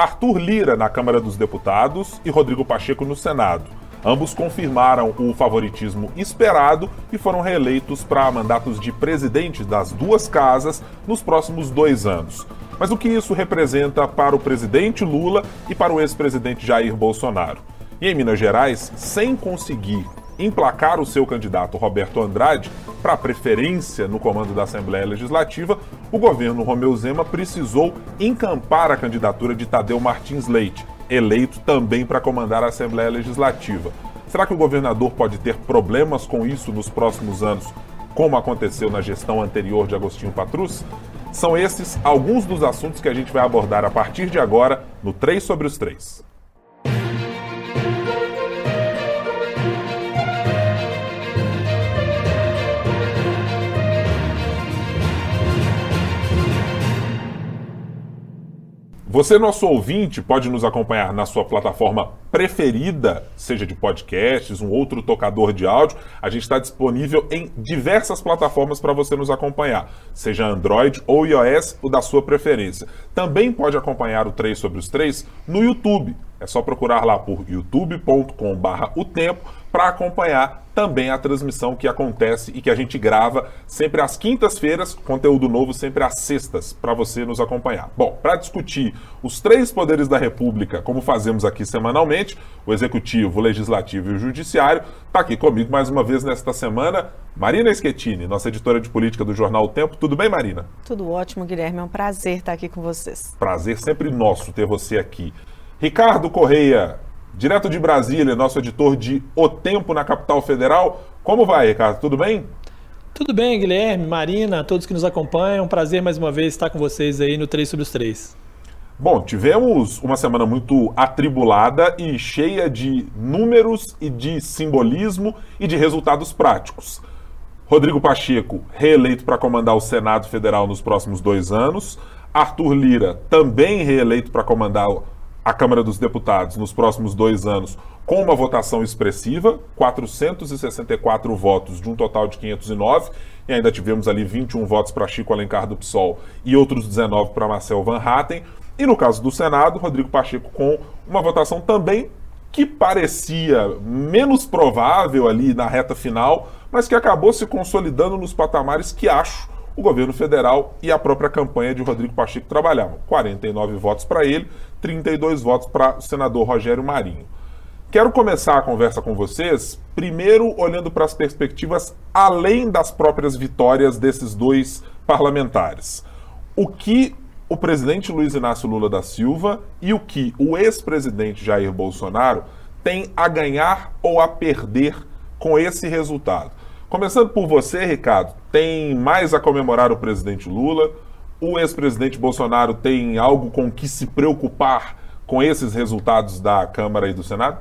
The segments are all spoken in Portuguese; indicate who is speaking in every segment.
Speaker 1: Arthur Lira na Câmara dos Deputados e Rodrigo Pacheco no Senado. Ambos confirmaram o favoritismo esperado e foram reeleitos para mandatos de presidente das duas casas nos próximos dois anos. Mas o que isso representa para o presidente Lula e para o ex-presidente Jair Bolsonaro? E em Minas Gerais, sem conseguir emplacar o seu candidato Roberto Andrade para preferência no comando da Assembleia Legislativa, o governo Romeu Zema precisou encampar a candidatura de Tadeu Martins Leite, eleito também para comandar a Assembleia Legislativa. Será que o governador pode ter problemas com isso nos próximos anos, como aconteceu na gestão anterior de Agostinho Patrus? São esses alguns dos assuntos que a gente vai abordar a partir de agora no 3 sobre os 3. Você, nosso ouvinte, pode nos acompanhar na sua plataforma preferida, seja de podcasts, um outro tocador de áudio. A gente está disponível em diversas plataformas para você nos acompanhar, seja Android ou iOS, o da sua preferência. Também pode acompanhar o 3 sobre os 3 no YouTube. É só procurar lá por youtube.com/o tempo para acompanhar também a transmissão que acontece e que a gente grava sempre às quintas-feiras, conteúdo novo sempre às sextas, para você nos acompanhar. Bom, para discutir os três poderes da República, como fazemos aqui semanalmente, o Executivo, o Legislativo e o Judiciário, está aqui comigo mais uma vez nesta semana, Marina Schettini, nossa editora de política do jornal O Tempo. Tudo bem, Marina?
Speaker 2: Tudo ótimo, Guilherme. É um prazer estar aqui com vocês.
Speaker 1: Prazer sempre nosso ter você aqui. Ricardo Correia, direto de Brasília, nosso editor de O Tempo na capital federal. Como vai, Ricardo? Tudo bem?
Speaker 3: Tudo bem, Guilherme, Marina, todos que nos acompanham. prazer mais uma vez estar com vocês aí no 3 sobre os 3.
Speaker 1: Bom, tivemos uma semana muito atribulada e cheia de números e de simbolismo e de resultados práticos. Rodrigo Pacheco, reeleito para comandar o Senado Federal nos próximos dois anos. Arthur Lira, também reeleito para comandar a Câmara dos Deputados nos próximos dois anos com uma votação expressiva, 464 votos de um total de 509, e ainda tivemos ali 21 votos para Chico Alencar do PSOL e outros 19 para Marcel Van Hatten. E no caso do Senado, Rodrigo Pacheco com uma votação também que parecia menos provável ali na reta final, mas que acabou se consolidando nos patamares que acho o governo federal e a própria campanha de Rodrigo Pacheco trabalhavam. 49 votos para ele, 32 votos para o senador Rogério Marinho. Quero começar a conversa com vocês, primeiro olhando para as perspectivas além das próprias vitórias desses dois parlamentares. O que o presidente Luiz Inácio Lula da Silva e o que o ex-presidente Jair Bolsonaro têm a ganhar ou a perder com esse resultado. Começando por você, Ricardo, tem mais a comemorar o presidente Lula? O ex-presidente Bolsonaro tem algo com que se preocupar com esses resultados da Câmara e do Senado?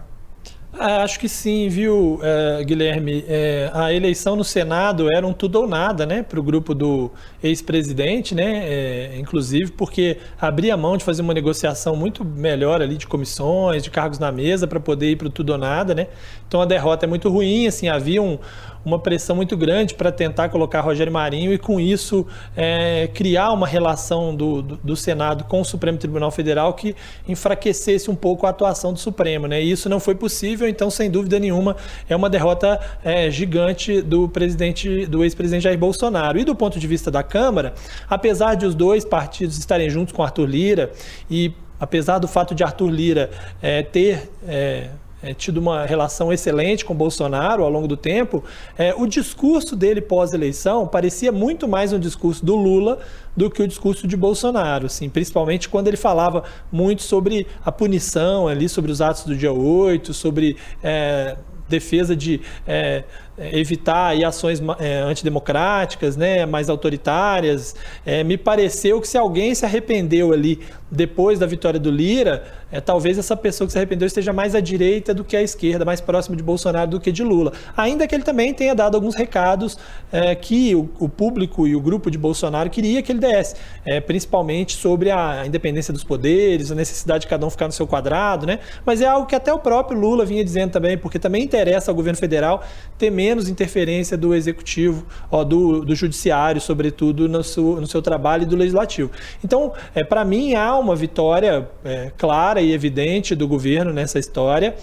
Speaker 3: Ah, acho que sim, viu, é, Guilherme? É, a eleição no Senado era um tudo ou nada, né, para o grupo do ex-presidente, né, é, inclusive porque abria mão de fazer uma negociação muito melhor ali de comissões, de cargos na mesa para poder ir para o tudo ou nada, né. Então a derrota é muito ruim, assim, havia um, uma pressão muito grande para tentar colocar Rogério Marinho e, com isso, é, criar uma relação do, do, do, Senado com o Supremo Tribunal Federal que enfraquecesse um pouco a atuação do Supremo. Né? E isso não foi possível, então, sem dúvida nenhuma, é uma derrota é, gigante do presidente, do ex-presidente Jair Bolsonaro. E do ponto de vista da Câmara, apesar de os dois partidos estarem juntos com Arthur Lira e apesar do fato de Arthur Lira é, ter é, é, tido uma relação excelente com Bolsonaro ao longo do tempo, é, o discurso dele pós-eleição parecia muito mais um discurso do Lula do que o discurso de Bolsonaro, assim, principalmente quando ele falava muito sobre a punição ali, sobre os atos do dia 8, sobre é, defesa de é, evitar aí, ações é, antidemocráticas, né, mais autoritárias. É, me pareceu que se alguém se arrependeu ali depois da vitória do Lira, é, talvez essa pessoa que se arrependeu esteja mais à direita do que à esquerda, mais próximo de Bolsonaro do que de Lula. Ainda que ele também tenha dado alguns recados é, que o, o, público e o grupo de Bolsonaro queria que ele desse, é, principalmente sobre a independência dos poderes, a necessidade de cada um ficar no seu quadrado, né? Mas é algo que até o próprio Lula vinha dizendo também, porque também interessa ao governo federal ter menos menos interferência do executivo, ó, do, do judiciário, sobretudo, no seu, no seu trabalho e do legislativo. Então, é, para mim, há uma vitória é, clara e evidente do governo nessa história.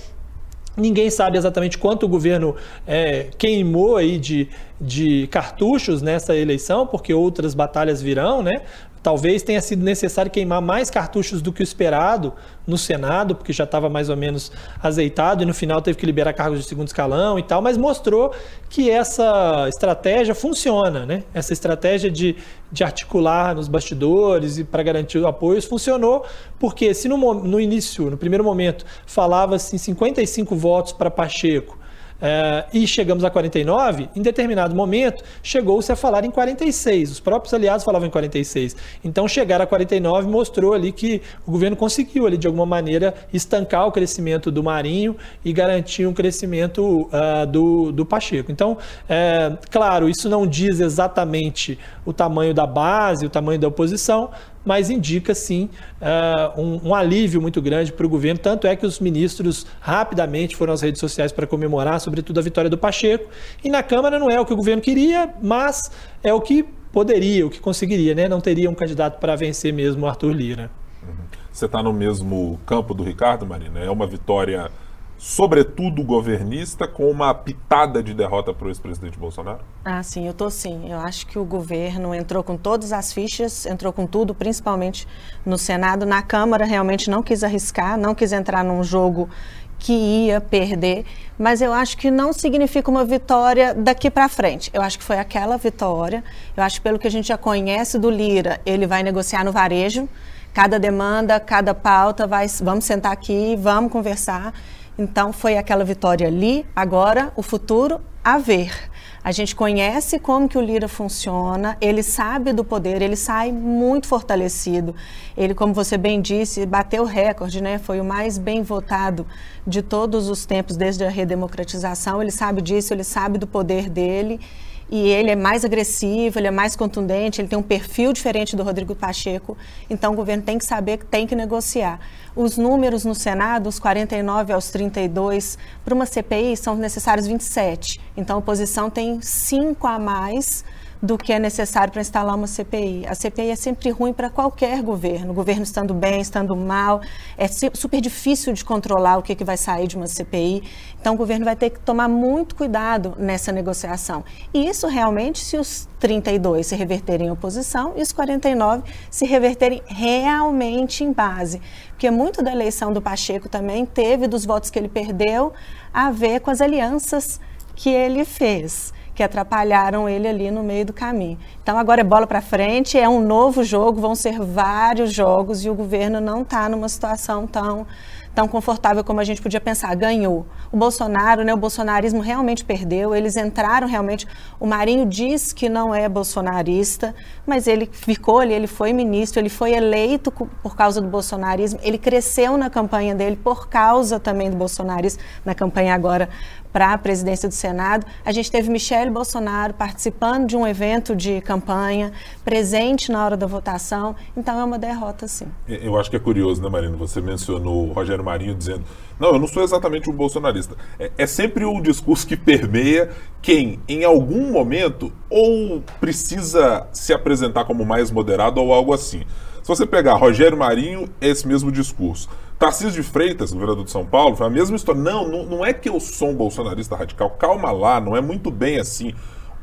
Speaker 3: Ninguém sabe exatamente quanto o governo é, queimou aí de, de cartuchos nessa eleição, porque outras batalhas virão, né? Talvez tenha sido necessário queimar mais cartuchos do que o esperado no Senado, porque já estava mais ou menos azeitado e no final teve que liberar cargos de segundo escalão e tal, mas mostrou que essa estratégia funciona, né? Essa estratégia de, de articular nos bastidores e para garantir apoios funcionou, porque se no, no início, no primeiro momento, falava-se em 55 votos para Pacheco, é, e chegamos a 49, em determinado momento chegou-se a falar em 46. Os próprios aliados falavam em 46. Então chegar a 49 mostrou ali que o governo conseguiu ali de alguma maneira estancar o crescimento do Marinho e garantir um crescimento uh, do, do Pacheco. Então, é, claro, isso não diz exatamente o tamanho da base, o tamanho da oposição, mas indica sim uh, um, um, alívio muito grande para o governo. Tanto é que os ministros rapidamente foram às redes sociais para comemorar, sobretudo a vitória do Pacheco. E na Câmara não é o que o governo queria, mas é o que poderia, o que conseguiria, né? Não teria um candidato para vencer mesmo o Arthur Lira.
Speaker 1: Você está no mesmo campo do Ricardo, Marina? É uma vitória sobretudo governista, com uma pitada de derrota para o ex-presidente Bolsonaro?
Speaker 2: Ah, sim, eu tô sim. Eu acho que o governo entrou com todas as fichas, entrou com tudo, principalmente no Senado. Na Câmara, realmente não quis arriscar, não quis entrar num jogo que ia perder, mas eu acho que não significa uma vitória daqui para frente. Eu acho que foi aquela vitória. Eu acho que pelo que a gente já conhece do Lira, ele vai negociar no varejo. Cada demanda, cada pauta, vai, vamos sentar aqui, vamos conversar. Então foi aquela vitória ali, agora o futuro a ver. A gente conhece como que o Lira funciona, ele sabe do poder, ele sai muito fortalecido. Ele, como você bem disse, bateu o recorde, né? Foi o mais bem votado de todos os tempos desde a redemocratização. Ele sabe disso, ele sabe do poder dele e ele é mais agressivo, ele é mais contundente, ele tem um perfil diferente do Rodrigo Pacheco. Então o governo tem que saber que tem que negociar. Os números no Senado, os 49 aos 32, para uma CPI são necessários 27. Então a oposição tem cinco a mais do que é necessário para instalar uma CPI. A CPI é sempre ruim para qualquer governo, o governo estando bem, estando mal, é super difícil de controlar o que, que vai sair de uma CPI. Então o governo vai ter que tomar muito cuidado nessa negociação. E isso realmente se os 32 se reverterem em oposição e os 49 se reverterem realmente em base. Porque muito da eleição do Pacheco também teve, dos votos que ele perdeu, a ver com as alianças que ele fez que atrapalharam ele ali no meio do caminho. Então agora é bola para frente, é um novo jogo, vão ser vários jogos e o governo não está numa situação tão tão confortável como a gente podia pensar. Ganhou. O Bolsonaro, né, o bolsonarismo realmente perdeu, eles entraram realmente. O Marinho diz que não é bolsonarista, mas ele ficou ali, ele foi ministro, ele foi eleito por causa do bolsonarismo, ele cresceu na campanha dele por causa também do bolsonarismo, na campanha agora para a presidência do Senado. A gente teve Michele Bolsonaro participando de um evento de campanha, presente na hora da votação. Então é uma derrota, sim.
Speaker 1: Eu acho que é curioso, né, Marina? Você mencionou o Rogério Marinho dizendo: não, eu não sou exatamente um bolsonarista. É, é sempre o discurso que permeia quem, em algum momento, ou precisa se apresentar como mais moderado ou algo assim. Se você pegar Rogério Marinho, esse mesmo discurso. Tarcísio de Freitas, governador de São Paulo, foi a mesma história. Não, não, não é que eu sou um bolsonarista radical. Calma lá, não é muito bem assim.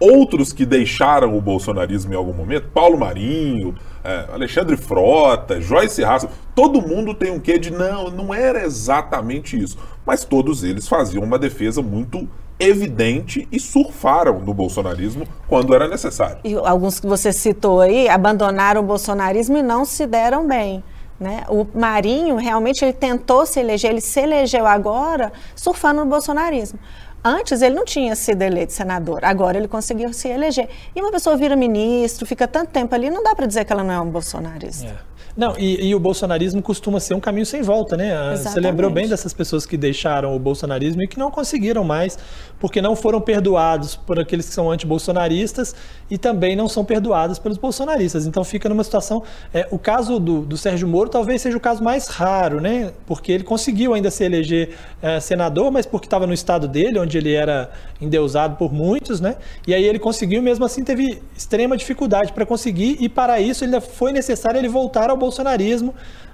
Speaker 1: Outros que deixaram o bolsonarismo em algum momento, Paulo Marinho, é, Alexandre Frota, Joyce Raça, todo mundo tem um quê de não, não era exatamente isso. Mas todos eles faziam uma defesa muito evidente e surfaram no bolsonarismo quando era necessário.
Speaker 2: E alguns que você citou aí abandonaram o bolsonarismo e não se deram bem. Né? O Marinho realmente ele tentou se eleger, ele se elegeu agora surfando no bolsonarismo. Antes ele não tinha sido eleito senador, agora ele conseguiu se eleger. E uma pessoa vira ministro, fica tanto tempo ali, não dá para dizer que ela não é um bolsonarista. É.
Speaker 3: Não, e, e, o bolsonarismo costuma ser um caminho sem volta, né? Exatamente. Você lembrou bem dessas pessoas que deixaram o bolsonarismo e que não conseguiram mais, porque não foram perdoados por aqueles que são anti-bolsonaristas e também não são perdoados pelos bolsonaristas. Então fica numa situação. É, o caso do, do, Sérgio Moro talvez seja o caso mais raro, né? Porque ele conseguiu ainda se eleger é, senador, mas porque estava no estado dele, onde ele era endeusado por muitos, né? E aí ele conseguiu, mesmo assim teve extrema dificuldade para conseguir, e para isso ainda foi necessário ele voltar ao bolsonarismo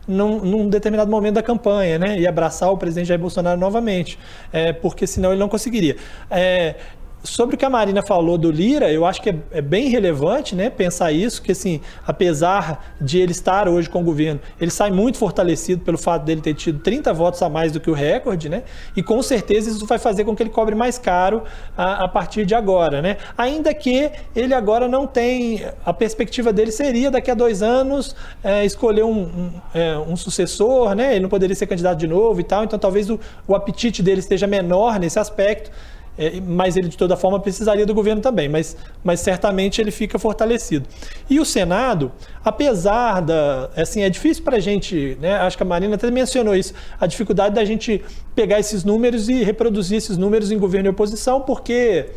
Speaker 3: num, num, determinado momento da campanha, né? E abraçar o presidente Jair Bolsonaro novamente, é, porque senão ele não conseguiria. É, Sobre o que a Marina falou do Lira, eu acho que é, é, bem relevante né, pensar isso, que assim, apesar de ele estar hoje com o governo, ele sai muito fortalecido pelo fato dele ter tido 30 votos a mais do que o recorde, né? E com certeza isso vai fazer com que ele cobre mais caro a, a partir de agora, né? Ainda que ele agora não tem. A perspectiva dele seria daqui a dois anos é, escolher um, um, é, um, sucessor, né? Ele não poderia ser candidato de novo e tal, então talvez o, o apetite dele esteja menor nesse aspecto. É, mas ele de toda forma precisaria do governo também, mas, mas certamente ele fica fortalecido. E o Senado, apesar da. Assim, é difícil para a gente, né? Acho que a Marina até mencionou isso, a dificuldade da gente pegar esses números e reproduzir esses números em governo e oposição, porque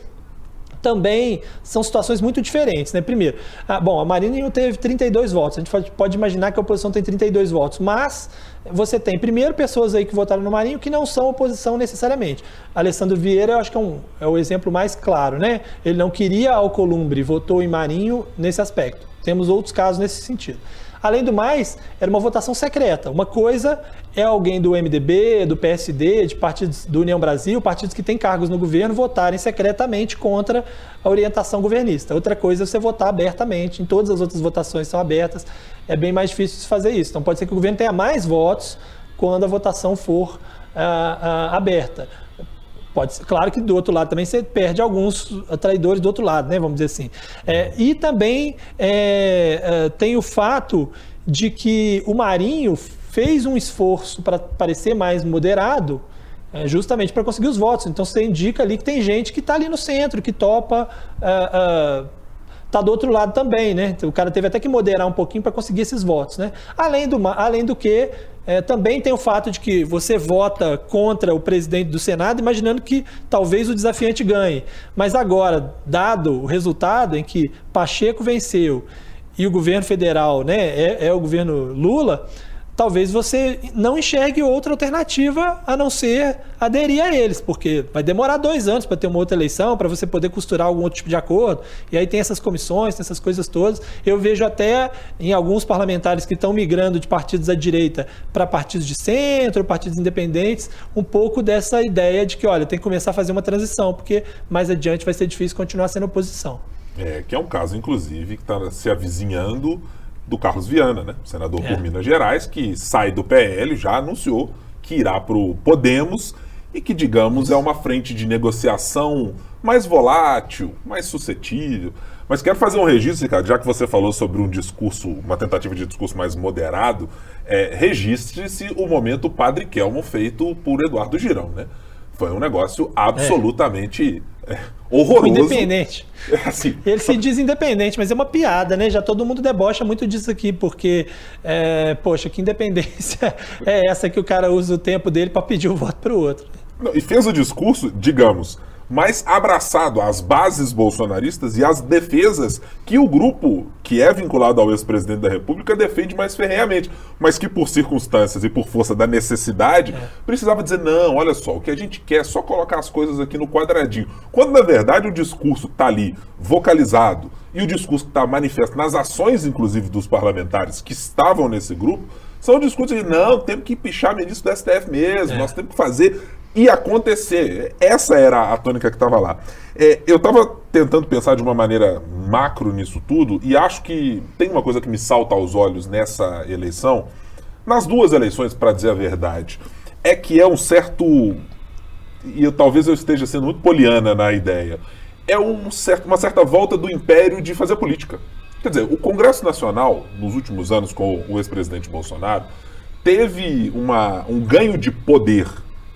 Speaker 3: também são situações muito diferentes. Né? Primeiro, ah, bom, a Marina teve 32 votos, a gente pode imaginar que a oposição tem 32 votos, mas você tem, primeiro, pessoas aí que votaram no Marinho que não são oposição necessariamente. Alessandro Vieira, eu acho que é, um, é o exemplo mais claro, né? Ele não queria Alcolumbre, votou em Marinho nesse aspecto. Temos outros casos nesse sentido. Além do mais, era uma votação secreta. Uma coisa é alguém do MDB, do PSD, de partidos do União Brasil, partidos que têm cargos no governo, votarem secretamente contra a orientação governista. Outra coisa é você votar abertamente. Em todas as outras votações são abertas. É bem mais difícil de fazer isso. Então pode ser que o governo tenha mais votos quando a votação for ah, ah, aberta. Pode ser, claro que do outro lado também você perde alguns traidores do outro lado, né? Vamos dizer assim. É, e também é, é, tem o fato de que o Marinho fez um esforço para parecer mais moderado, é, justamente para conseguir os votos. Então você indica ali que tem gente que está ali no centro, que topa. Uh, uh, tá do outro lado também, né? O cara teve até que moderar um pouquinho para conseguir esses votos, né? Além do, além do que, é, também tem o fato de que você vota contra o presidente do Senado, imaginando que talvez o desafiante ganhe. Mas agora, dado o resultado em que Pacheco venceu e o governo federal né, é, é o governo Lula, talvez você não enxergue outra alternativa a não ser aderir a eles, porque vai demorar dois anos para ter uma outra eleição, para você poder costurar algum outro tipo de acordo. E aí tem essas comissões, tem essas coisas todas. Eu vejo até em alguns parlamentares que estão migrando de partidos à direita para partidos de centro, partidos independentes, um pouco dessa ideia de que, olha, tem que começar a fazer uma transição, porque mais adiante vai ser difícil continuar sendo oposição.
Speaker 1: É, que é um caso, inclusive, que está se avizinhando do Carlos Viana, né? senador é. por Minas Gerais, que sai do PL, já anunciou que irá para o Podemos e que, digamos, é uma frente de negociação mais volátil, mais suscetível. Mas quero fazer um registro, Ricardo, já que você falou sobre um discurso, uma tentativa de discurso mais moderado, é, registre-se o momento Padre Kelmo feito por Eduardo Girão, né? Foi um negócio absolutamente é. É, horroroso.
Speaker 3: Independente. Assim, Ele se diz independente, mas é uma piada, né? Já todo mundo debocha muito disso aqui, porque, é, poxa, que independência é essa que o cara usa o tempo dele para pedir o voto para o outro.
Speaker 1: Não, e fez o discurso, digamos, mais abraçado às bases bolsonaristas e às defesas que o grupo que é vinculado ao ex-presidente da República defende mais ferreamente, mas que por circunstâncias e por força da necessidade é. precisava dizer não, olha só, o que a gente quer é só colocar as coisas aqui no quadradinho. Quando na verdade o discurso está ali vocalizado e o discurso que está manifesto nas ações, inclusive dos parlamentares que estavam nesse grupo, são discursos de não, temos que pichar ministro do STF mesmo, é. nós temos que fazer e acontecer. Essa era a tônica que estava lá. É, eu estava tentando pensar de uma maneira macro nisso tudo e acho que tem uma coisa que me salta aos olhos nessa eleição, nas duas eleições, para dizer a verdade, é que é um certo. E eu, talvez eu esteja sendo muito poliana na ideia. É um certo, uma certa volta do império de fazer política. Quer dizer, o Congresso Nacional, nos últimos anos com o ex-presidente Bolsonaro, teve uma, um ganho de poder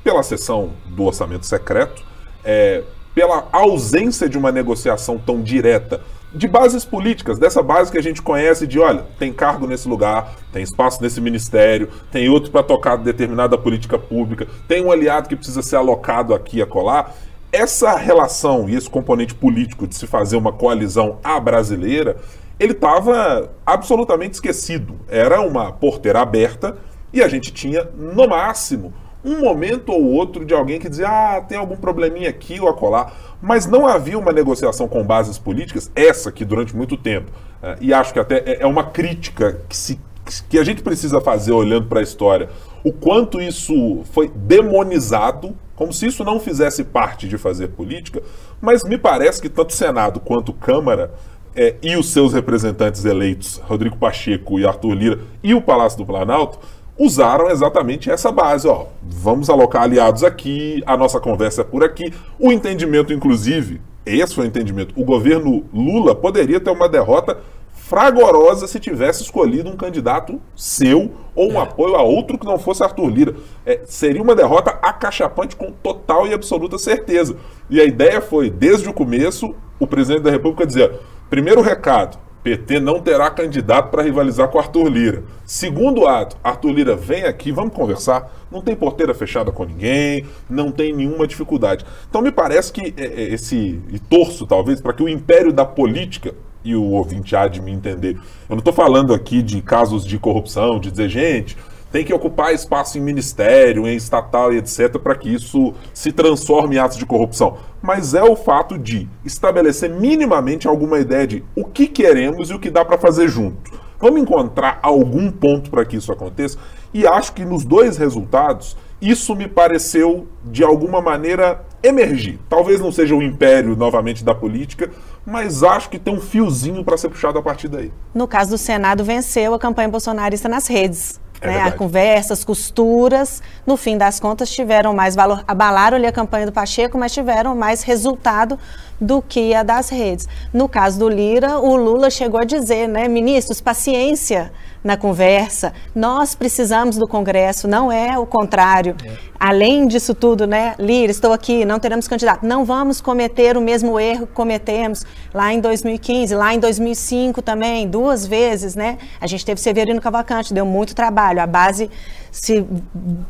Speaker 1: pela sessão do orçamento secreto, é, pela ausência de uma negociação tão direta de bases políticas, dessa base que a gente conhece de, olha, tem cargo nesse lugar, tem espaço nesse ministério, tem outro para tocar determinada política pública, tem um aliado que precisa ser alocado aqui a colar. Essa relação e esse componente político de se fazer uma coalizão à brasileira, ele estava absolutamente esquecido. Era uma porteira aberta e a gente tinha, no máximo, um momento ou outro de alguém que dizia, ah, tem algum probleminha aqui ou acolá, mas não havia uma negociação com bases políticas, essa que durante muito tempo, é, e acho que até é, é uma crítica que, se, que a gente precisa fazer olhando para a história, o quanto isso foi demonizado, como se isso não fizesse parte de fazer política, mas me parece que tanto Senado quanto Câmara é, e os seus representantes eleitos, Rodrigo Pacheco e Arthur Lira, e o Palácio do Planalto, usaram exatamente essa base. Ó, vamos alocar aliados aqui, a nossa conversa é por aqui. O entendimento, inclusive, esse foi o entendimento. O governo Lula poderia ter uma derrota fragorosa se tivesse escolhido um candidato seu ou um é. apoio a outro que não fosse Arthur Lira. É, seria uma derrota acachapante com total e absoluta certeza. E a ideia foi, desde o começo, o presidente da República dizer Primeiro recado: PT não terá candidato para rivalizar com Arthur Lira. Segundo ato, Arthur Lira vem aqui, vamos conversar. Não tem porteira fechada com ninguém, não tem nenhuma dificuldade. Então me parece que é, é, esse, e torço talvez, para que o império da política, e o ouvinte há de me entender, eu não estou falando aqui de casos de corrupção, de dizer, gente, tem que ocupar espaço em ministério, em estatal e etc., para que isso se transforme em atos de corrupção. Mas é o fato de estabelecer minimamente alguma ideia de o que queremos e o que dá para fazer junto. Vamos encontrar algum ponto para que isso aconteça? E acho que nos dois resultados, isso me pareceu, de alguma maneira, emergir. Talvez não seja o império novamente da política, mas acho que tem um fiozinho para ser puxado a partir daí.
Speaker 2: No caso do Senado, venceu a campanha bolsonarista nas redes. É né, a conversa, as costuras, no fim das contas, tiveram mais valor. Abalaram-lhe a campanha do Pacheco, mas tiveram mais resultado do que a das redes. No caso do Lira, o Lula chegou a dizer, né, ministros, paciência na conversa. Nós precisamos do Congresso, não é o contrário. É. Além disso tudo, né, Lira, estou aqui, não teremos candidato. Não vamos cometer o mesmo erro que cometemos lá em 2015, lá em 2005 também, duas vezes, né? A gente teve Severino Cavalcante, deu muito trabalho. A base se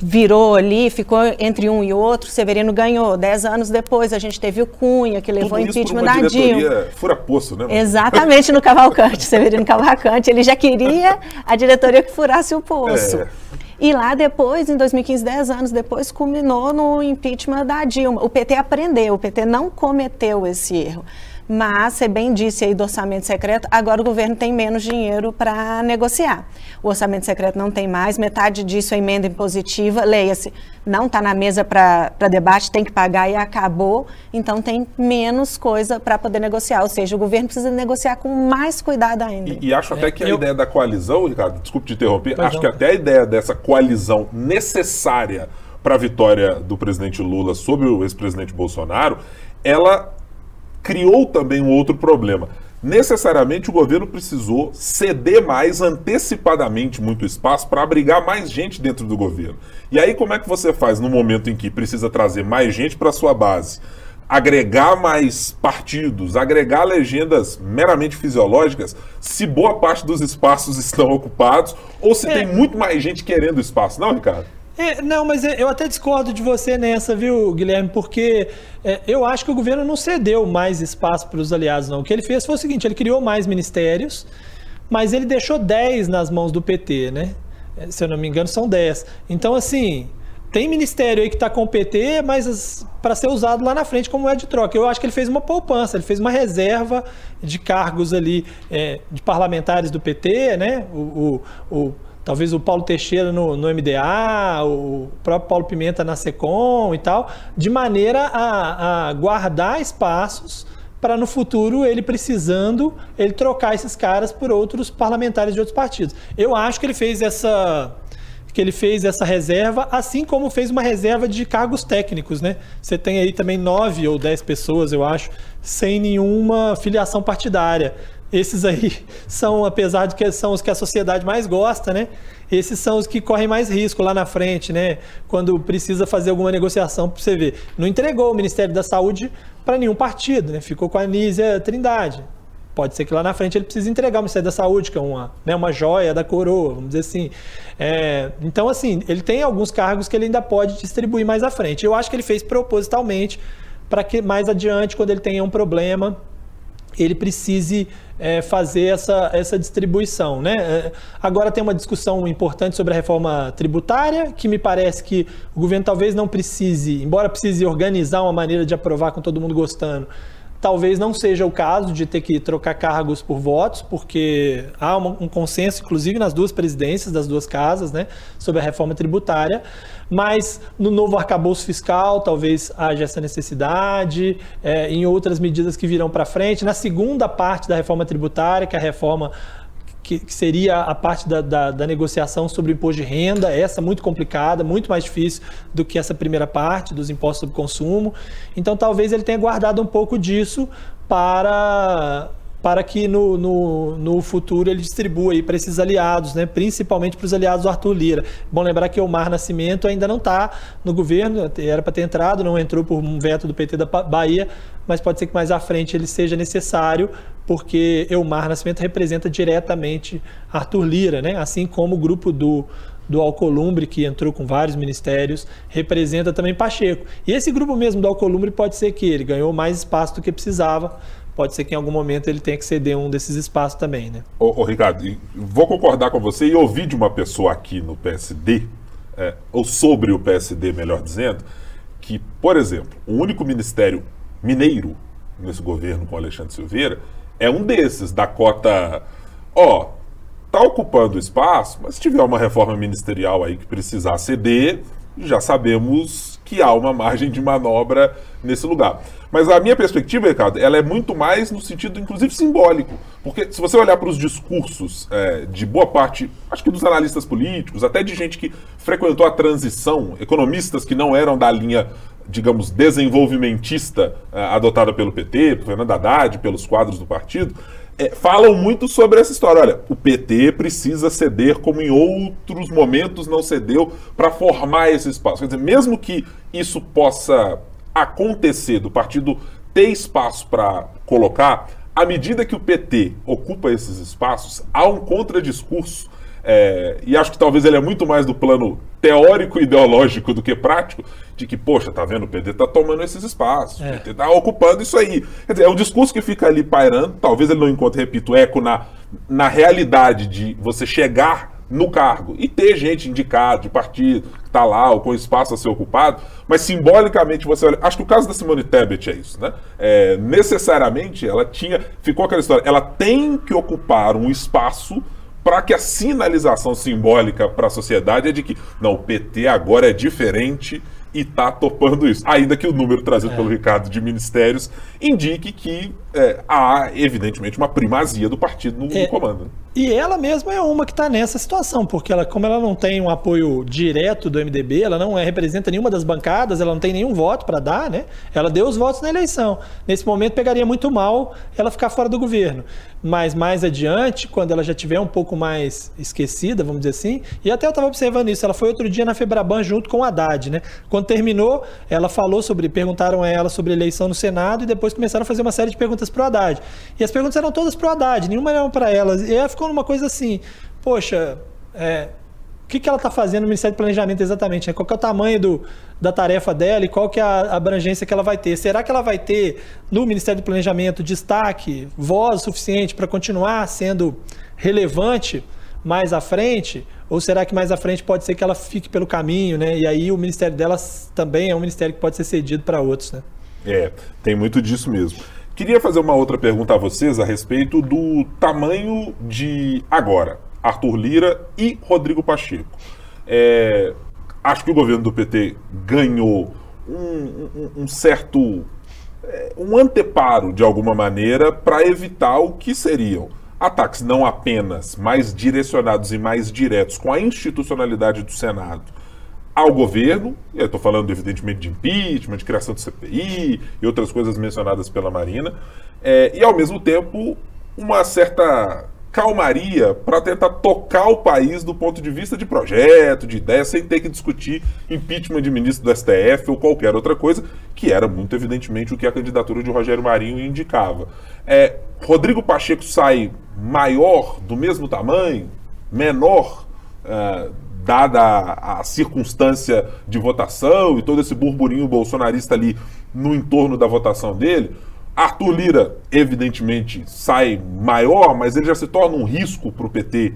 Speaker 2: virou ali, ficou entre um e outro, Severino ganhou. Dez anos depois a gente teve o Cunha, que levou o impeachment da Dilma.
Speaker 1: Fura-poço, né?
Speaker 2: Exatamente no Cavalcante, Severino Cavalcante. Ele já queria a diretoria que furasse o poço. É. E lá depois, em 2015, dez anos depois, culminou no impeachment da Dilma. O PT aprendeu, o PT não cometeu esse erro. Mas, você bem disse aí do orçamento secreto, agora o governo tem menos dinheiro para negociar. O orçamento secreto não tem mais, metade disso é emenda impositiva, leia-se, não está na mesa para debate, tem que pagar e acabou, então tem menos coisa para poder negociar. Ou seja, o governo precisa negociar com mais cuidado ainda.
Speaker 1: E, e acho até é, que a eu... ideia da coalizão, Ricardo, desculpe te interromper, pois acho não. que até a ideia dessa coalizão necessária para a vitória do presidente Lula sobre o ex-presidente Bolsonaro, ela criou também um outro problema. Necessariamente o governo precisou ceder mais antecipadamente muito espaço para abrigar mais gente dentro do governo. E aí, como é que você faz no momento em que precisa trazer mais gente para sua base? agregar mais partidos, agregar legendas meramente fisiológicas, se boa parte dos espaços estão ocupados ou se é. tem muito mais gente querendo espaço, não, Ricardo?
Speaker 3: É, não, mas é, eu até discordo de você nessa, viu, Guilherme? Porque é, eu acho que o governo não cedeu mais espaço para os aliados, não. O que ele fez foi o seguinte: ele criou mais ministérios, mas ele deixou 10 nas mãos do PT, né? É, se eu não me engano, são 10. Então, assim, tem ministério aí que está com o PT, mas para ser usado lá na frente como é de troca. Eu acho que ele fez uma poupança, ele fez uma reserva de cargos ali é, de parlamentares do PT, né? O, o, o talvez o Paulo Teixeira no, no, MDA, o próprio Paulo Pimenta na SECOM e tal, de maneira a, a guardar espaços para no futuro ele precisando ele trocar esses caras por outros parlamentares de outros partidos. Eu acho que ele fez essa que ele fez essa reserva, assim como fez uma reserva de cargos técnicos, né? Você tem aí também nove ou dez pessoas, eu acho, sem nenhuma filiação partidária. Esses aí são, apesar de que são os que a sociedade mais gosta, né? Esses são os que correm mais risco lá na frente, né? Quando precisa fazer alguma negociação, para você ver. Não entregou o Ministério da Saúde para nenhum partido, né? Ficou com a Anísia Trindade. Pode ser que lá na frente ele precise entregar o Ministério da Saúde, que é uma, né, uma joia da coroa, vamos dizer assim. É, então, assim, ele tem alguns cargos que ele ainda pode distribuir mais à frente. Eu acho que ele fez propositalmente para que mais adiante, quando ele tenha um problema, ele precise é, fazer essa, essa distribuição. Né? É, agora tem uma discussão importante sobre a reforma tributária, que me parece que o governo talvez não precise, embora precise organizar uma maneira de aprovar com todo mundo gostando, talvez não seja o caso de ter que trocar cargos por votos, porque há um consenso, inclusive nas duas presidências das duas casas, né, sobre a reforma tributária. Mas no novo arcabouço fiscal, talvez haja essa necessidade, é, em outras medidas que virão para frente. Na segunda parte da reforma tributária, que é a reforma que, que, seria a parte da, da, da, negociação sobre o imposto de renda, essa muito complicada, muito mais difícil do que essa primeira parte dos impostos sobre consumo. Então, talvez ele tenha guardado um pouco disso para para que no, no, no futuro ele distribua para esses aliados, né? principalmente para os aliados do Arthur Lira. Bom lembrar que o Mar Nascimento ainda não está no governo, era para ter entrado, não entrou por um veto do PT da Bahia, mas pode ser que mais à frente ele seja necessário, porque Elmar Nascimento representa diretamente Arthur Lira, né? assim como o grupo do, do Alcolumbre, que entrou com vários ministérios, representa também Pacheco. E esse grupo mesmo do Alcolumbre pode ser que ele ganhou mais espaço do que precisava pode ser que em algum momento ele tenha que ceder um desses espaços também, né?
Speaker 1: Ô, ô Ricardo, vou concordar com você e ouvir de uma pessoa aqui no PSD, é, ou sobre o PSD, melhor dizendo, que, por exemplo, o único ministério mineiro nesse governo com Alexandre Silveira é um desses, da cota, ó, tá ocupando espaço, mas se tiver uma reforma ministerial aí que precisar ceder, já sabemos que há uma margem de manobra nesse lugar. Mas a minha perspectiva, Ricardo, ela é muito mais no sentido, inclusive, simbólico. Porque se você olhar para os discursos é, de boa parte, acho que dos analistas políticos, até de gente que frequentou a transição, economistas que não eram da linha, digamos, desenvolvimentista é, adotada pelo PT, por Fernando Haddad, pelos quadros do partido, é, falam muito sobre essa história. Olha, o PT precisa ceder como em outros momentos não cedeu para formar esse espaço. Quer dizer, mesmo que isso possa acontecer, do partido ter espaço para colocar, à medida que o PT ocupa esses espaços, há um contradiscurso é, e acho que talvez ele é muito mais do plano teórico e ideológico do que prático, de que, poxa, tá vendo, o PT tá tomando esses espaços, é. o PT tá ocupando isso aí. Quer dizer, é um discurso que fica ali pairando, talvez ele não encontre, repito, eco na, na realidade de você chegar no cargo e ter gente indicada de partido que está lá ou com espaço a ser ocupado, mas simbolicamente você olha. Acho que o caso da Simone Tebet é isso, né? É, necessariamente ela tinha. Ficou aquela história, ela tem que ocupar um espaço para que a sinalização simbólica para a sociedade é de que não, o PT agora é diferente e está topando isso. Ainda que o número trazido é. pelo Ricardo de ministérios indique que é, há, evidentemente, uma primazia do partido no, é. no comando.
Speaker 3: E ela mesma é uma que está nessa situação, porque ela, como ela não tem um apoio direto do MDB, ela não é, representa nenhuma das bancadas, ela não tem nenhum voto para dar, né? Ela deu os votos na eleição. Nesse momento pegaria muito mal ela ficar fora do governo. Mas mais adiante, quando ela já tiver um pouco mais esquecida, vamos dizer assim, e até eu estava observando isso, ela foi outro dia na Febraban junto com o Haddad, né? Quando terminou, ela falou sobre, perguntaram a ela sobre eleição no Senado e depois começaram a fazer uma série de perguntas para o Haddad. E as perguntas eram todas para o Haddad, nenhuma era para elas. E ela ficou ficou numa coisa assim, poxa, é, o que, que ela está fazendo no Ministério do Planejamento exatamente? Né? Qual é o tamanho do, da tarefa dela e qual que é a abrangência que ela vai ter? Será que ela vai ter no Ministério do Planejamento destaque, voz suficiente para continuar sendo relevante mais à frente? Ou será que mais à frente pode ser que ela fique pelo caminho, né? E aí o ministério dela também é um ministério que pode ser cedido para outros, né?
Speaker 1: É, tem muito disso mesmo. Queria fazer uma outra pergunta a vocês a respeito do tamanho de agora, Arthur Lira e Rodrigo Pacheco. É, acho que o governo do PT ganhou um, um, um certo é, um anteparo de alguma maneira para evitar o que seriam ataques não apenas mais direcionados e mais diretos com a institucionalidade do Senado ao governo, eu estou falando evidentemente de impeachment, de criação do CPI e outras coisas mencionadas pela Marina, é, e ao mesmo tempo uma certa calmaria para tentar tocar o país do ponto de vista de projeto, de ideia, sem ter que discutir impeachment de ministro do STF ou qualquer outra coisa, que era muito evidentemente o que a candidatura de Rogério Marinho indicava. É, Rodrigo Pacheco sai maior, do mesmo tamanho, menor, uh, dada a, a, circunstância de votação e todo esse burburinho bolsonarista ali no entorno da votação dele, Arthur Lira, evidentemente, sai maior, mas ele já se torna um risco para o PT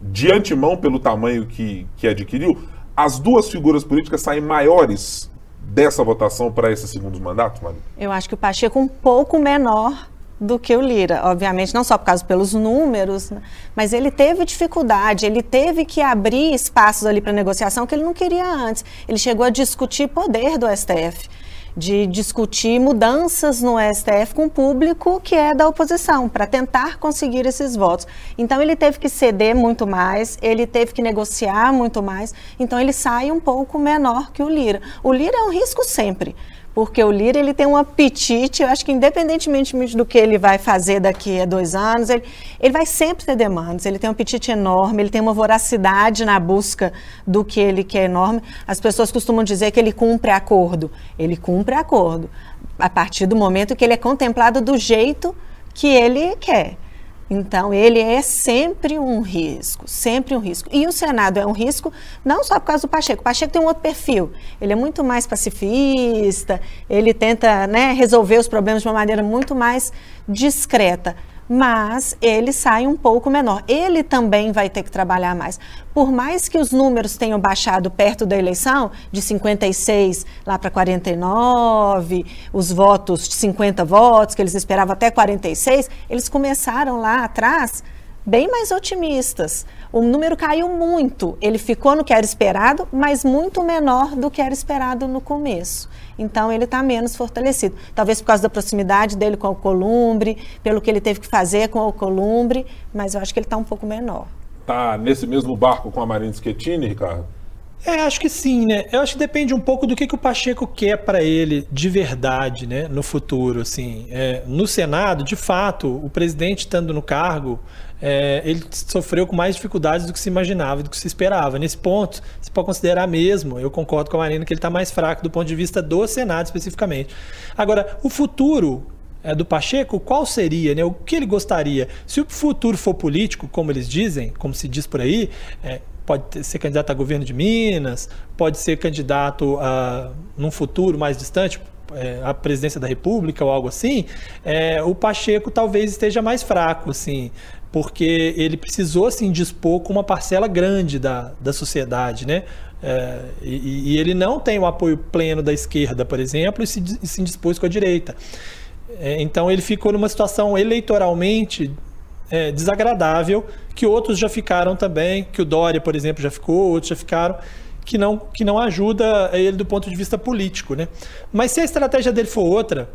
Speaker 1: de antemão pelo tamanho que, que adquiriu. As duas figuras políticas saem maiores dessa votação para esses segundos mandatos, Mari?
Speaker 2: Eu acho que o Pacheco um pouco menor do que o Lira, obviamente, não só por causa pelos números, né? mas ele teve dificuldade, ele teve que abrir espaços ali para negociação que ele não queria antes. Ele chegou a discutir poder do STF de discutir mudanças no STF com o público que é da oposição, para tentar conseguir esses votos. Então ele teve que ceder muito mais, ele teve que negociar muito mais, então ele sai um pouco menor que o Lira. O Lira é um risco sempre, porque o Lira ele tem um apetite, eu acho que independentemente do que ele vai fazer daqui a dois anos, ele, ele vai sempre ter demandas, ele tem um apetite enorme, ele tem uma voracidade na busca do que ele quer enorme. As pessoas costumam dizer que ele cumpre acordo. Ele cumpre acordo a partir do momento que ele é contemplado do jeito que ele quer. Então, ele é sempre um risco, sempre um risco. E o Senado é um risco não só por causa do Pacheco. O Pacheco tem um outro perfil. Ele é muito mais pacifista, ele tenta né, resolver os problemas de uma maneira muito mais discreta mas ele sai um pouco menor. Ele também vai ter que trabalhar mais. Por mais que os números tenham baixado perto da eleição, de 56 lá para 49, os votos de 50 votos, que eles esperavam até 46, eles começaram lá atrás bem mais otimistas. O número caiu muito. Ele ficou no que era esperado, mas muito menor do que era esperado no começo. Então ele está menos fortalecido. Talvez por causa da proximidade dele com o Columbre, pelo que ele teve que fazer com o Columbre, mas eu acho que ele está um pouco menor.
Speaker 1: Tá nesse mesmo barco com a Marina Schettini, Ricardo?
Speaker 3: É, acho que sim, né? Eu acho que depende um pouco do que, que o Pacheco quer para ele de verdade, né? No futuro, assim. É, no Senado, de fato, o presidente estando no cargo, é, ele sofreu com mais dificuldades do que se imaginava, do que se esperava. Nesse ponto, você pode considerar mesmo, eu concordo com a Marina, que ele está mais fraco do ponto de vista do Senado especificamente. Agora, o futuro é, do Pacheco, qual seria, né? O que ele gostaria? Se o futuro for político, como eles dizem, como se diz por aí, é, pode ser candidato a governo de Minas, pode ser candidato a, num futuro mais distante, é, a presidência da República ou algo assim, é, o Pacheco talvez esteja mais fraco, assim, porque ele precisou assim dispor com uma parcela grande da, da sociedade, né? É, e, e, ele não tem o apoio pleno da esquerda, por exemplo, e se, e se dispôs com a direita. É, então ele ficou numa situação eleitoralmente é, desagradável, que outros já ficaram também, que o Dória, por exemplo, já ficou, outros já ficaram, que não, que não ajuda ele do ponto de vista político. Né? Mas se a estratégia dele for outra,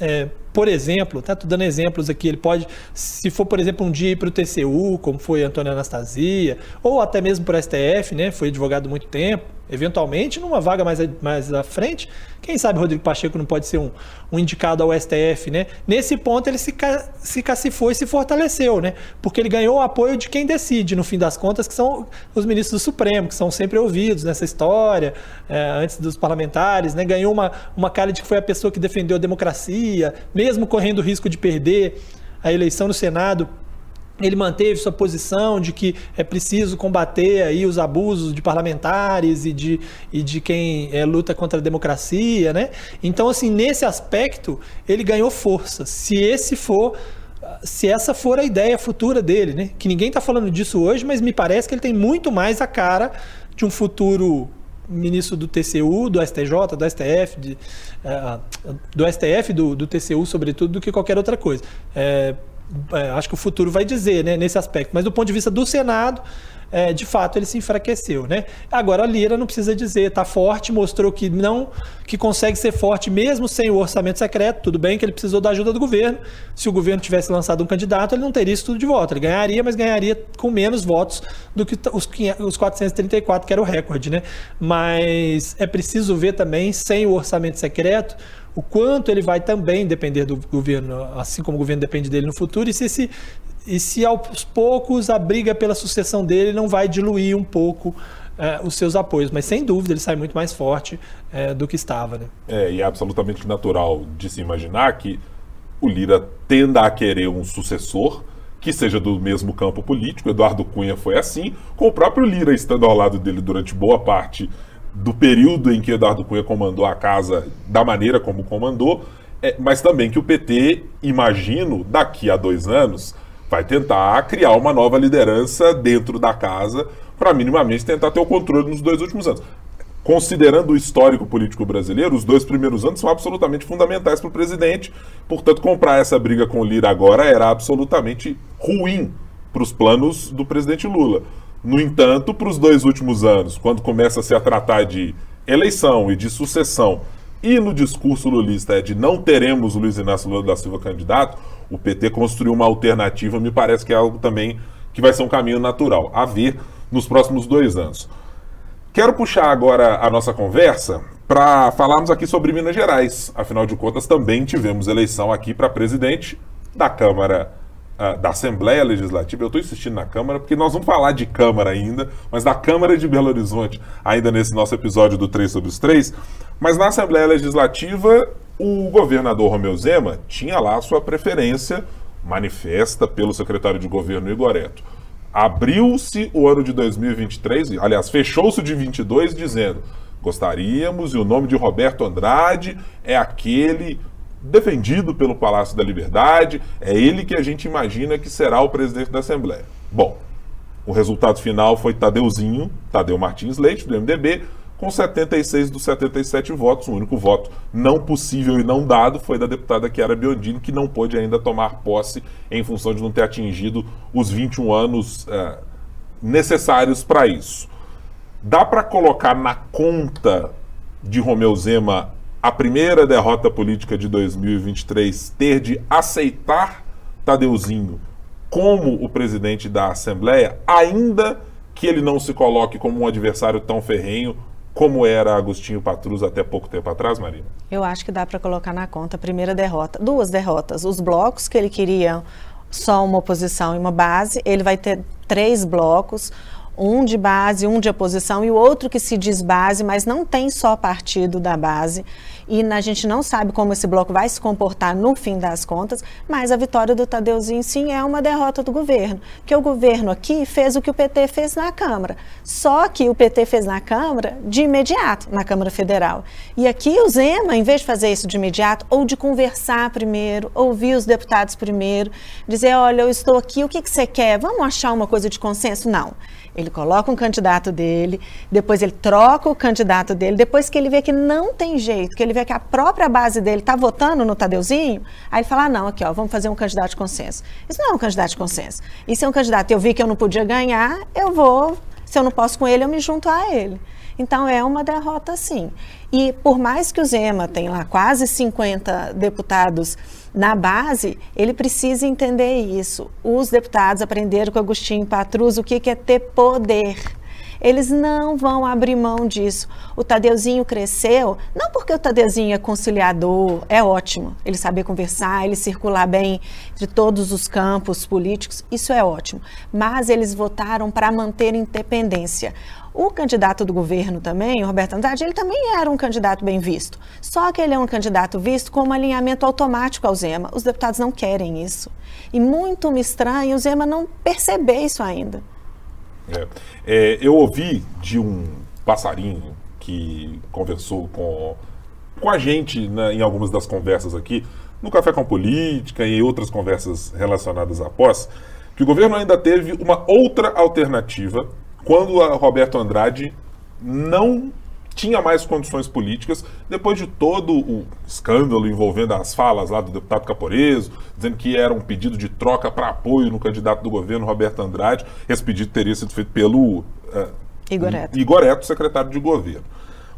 Speaker 3: é, por exemplo, tá? Dando exemplos aqui, ele pode, se for, por exemplo, um dia ir para o TCU, como foi Antônio Anastasia, ou até mesmo para o STF, né? Foi advogado muito tempo, eventualmente, numa vaga mais, mais à frente, quem sabe Rodrigo Pacheco não pode ser um, um indicado ao STF, né? Nesse ponto ele se, se cacifou e se fortaleceu, né? Porque ele ganhou o apoio de quem decide, no fim das contas, que são os ministros do Supremo, que são sempre ouvidos nessa história, é, antes dos parlamentares, né? Ganhou uma, uma cara de que foi a pessoa que defendeu a democracia, mesmo correndo o risco de perder a eleição no Senado ele manteve sua posição de que é preciso combater aí os abusos de parlamentares e de, e de quem é, luta contra a democracia, né? Então, assim, nesse aspecto, ele ganhou força. Se esse for se essa for a ideia futura dele, né? Que ninguém está falando disso hoje, mas me parece que ele tem muito mais a cara de um futuro ministro do TCU, do STJ, do STF, de, uh, do STF, do, do, TCU, sobretudo, do que qualquer outra coisa. É, é, acho que o futuro vai dizer, né, nesse aspecto. Mas do ponto de vista do Senado, é, de fato ele se enfraqueceu, né? Agora a Lira não precisa dizer, está forte, mostrou que não, que consegue ser forte mesmo sem o orçamento secreto. Tudo bem que ele precisou da ajuda do governo. Se o governo tivesse lançado um candidato, ele não teria isso tudo de voto. Ele ganharia, mas ganharia com menos votos do que os, os 434, que era o recorde, né? Mas é preciso ver também, sem o orçamento secreto, o quanto ele vai também depender do governo, assim como o governo depende dele no futuro, e se, se, e se aos poucos a briga pela sucessão dele não vai diluir um pouco é, os seus apoios. Mas sem dúvida ele sai muito mais forte é, do que estava. Né?
Speaker 1: É, e é absolutamente natural de se imaginar que o Lira tenda a querer um sucessor que seja do mesmo campo político. Eduardo Cunha foi assim, com o próprio Lira estando ao lado dele durante boa parte do período em que Eduardo Cunha comandou a casa da maneira como comandou, é, mas também que o PT, imagino, daqui a dois anos, vai tentar criar uma nova liderança dentro da casa para minimamente tentar ter o controle nos dois últimos anos. Considerando o histórico político brasileiro, os dois primeiros anos são absolutamente fundamentais para o presidente. Portanto, comprar essa briga com o Lira agora era absolutamente ruim para os planos do presidente Lula. No entanto, para os dois últimos anos, quando começa-se a tratar de eleição e de sucessão, e no discurso lulista é de não teremos o Luiz Inácio Lula da Silva candidato, o PT construiu uma alternativa, me parece que é algo também que vai ser um caminho natural a ver nos próximos dois anos. Quero puxar agora a nossa conversa para falarmos aqui sobre Minas Gerais. Afinal de contas, também tivemos eleição aqui para presidente da Câmara da Assembleia Legislativa. Eu estou insistindo na Câmara, porque nós vamos falar de Câmara ainda, mas da Câmara de Belo Horizonte, ainda nesse nosso episódio do 3 sobre os 3. Mas na Assembleia Legislativa, o governador Romeu Zema tinha lá sua preferência manifesta pelo secretário de governo Igor Eto. Abriu-se o ano de 2023, aliás, fechou-se de 22 dizendo: gostaríamos e o nome de Roberto Andrade é aquele defendido pelo Palácio da Liberdade, é ele que a gente imagina que será o presidente da Assembleia. Bom, o resultado final foi Tadeuzinho, Tadeu Martins Leite, do MDB, com 76 dos 77 votos. O único voto não possível e não dado foi da deputada Chiara Biondini, que não pôde ainda tomar posse em função de não ter atingido os 21 anos é, necessários para isso. Dá para colocar na conta de Romeu Zema a primeira derrota política de 2023 ter de aceitar Tadeuzinho como o presidente da Assembleia, ainda que ele não se coloque como um adversário tão ferrenho como era Agostinho Patrus até pouco tempo atrás, Marina?
Speaker 2: Eu acho que dá para colocar na conta a primeira derrota, duas derrotas. Os blocos que ele queria só uma oposição e uma base, ele vai ter três blocos um de base, um de oposição e o outro que se diz base, mas não tem só partido da base. E a gente não sabe como esse bloco vai se comportar no fim das contas, mas a vitória do Tadeuzinho sim é uma derrota do governo. Que o governo aqui fez o que o PT fez na Câmara. Só que o PT fez na Câmara de imediato, na Câmara Federal. E aqui o Zema, em vez de fazer isso de imediato, ou de conversar primeiro, ouvir os deputados primeiro, dizer: olha, eu estou aqui, o que, que você quer? Vamos achar uma coisa de consenso? Não. Ele coloca um candidato dele, depois ele troca o candidato dele, depois que ele vê que não tem jeito, que ele vê que a própria base dele está votando no Tadeuzinho, aí ele fala: ah, não, aqui, ó, vamos fazer um candidato de consenso. Isso não é um candidato de consenso. Isso é um candidato. Eu vi que eu não podia ganhar, eu vou. Se eu não posso com ele, eu me junto a ele. Então é uma derrota sim. E por mais que o Zema tenha lá quase 50 deputados na base, ele precisa entender isso. Os deputados aprenderam com Agostinho Patrus o que é ter poder. Eles não vão abrir mão disso. O Tadeuzinho cresceu, não porque o Tadeuzinho é conciliador, é ótimo. Ele saber conversar, ele circular bem entre todos os campos políticos, isso é ótimo. Mas eles votaram para manter independência. O candidato do governo também, o Roberto Andrade, ele também era um candidato bem visto. Só que ele é um candidato visto com um alinhamento automático ao Zema. Os deputados não querem isso. E muito me estranha o Zema não perceber isso ainda.
Speaker 1: É. É, eu ouvi de um passarinho que conversou com, com a gente né, em algumas das conversas aqui, no Café com Política e outras conversas relacionadas posse, que o governo ainda teve uma outra alternativa quando a Roberto Andrade não tinha mais condições políticas, depois de todo o escândalo envolvendo as falas lá do deputado Caporeso, dizendo que era um pedido de troca para apoio no candidato do governo, Roberto Andrade. Esse pedido teria sido feito pelo uh,
Speaker 2: Igoreto.
Speaker 1: Igoreto, secretário de governo.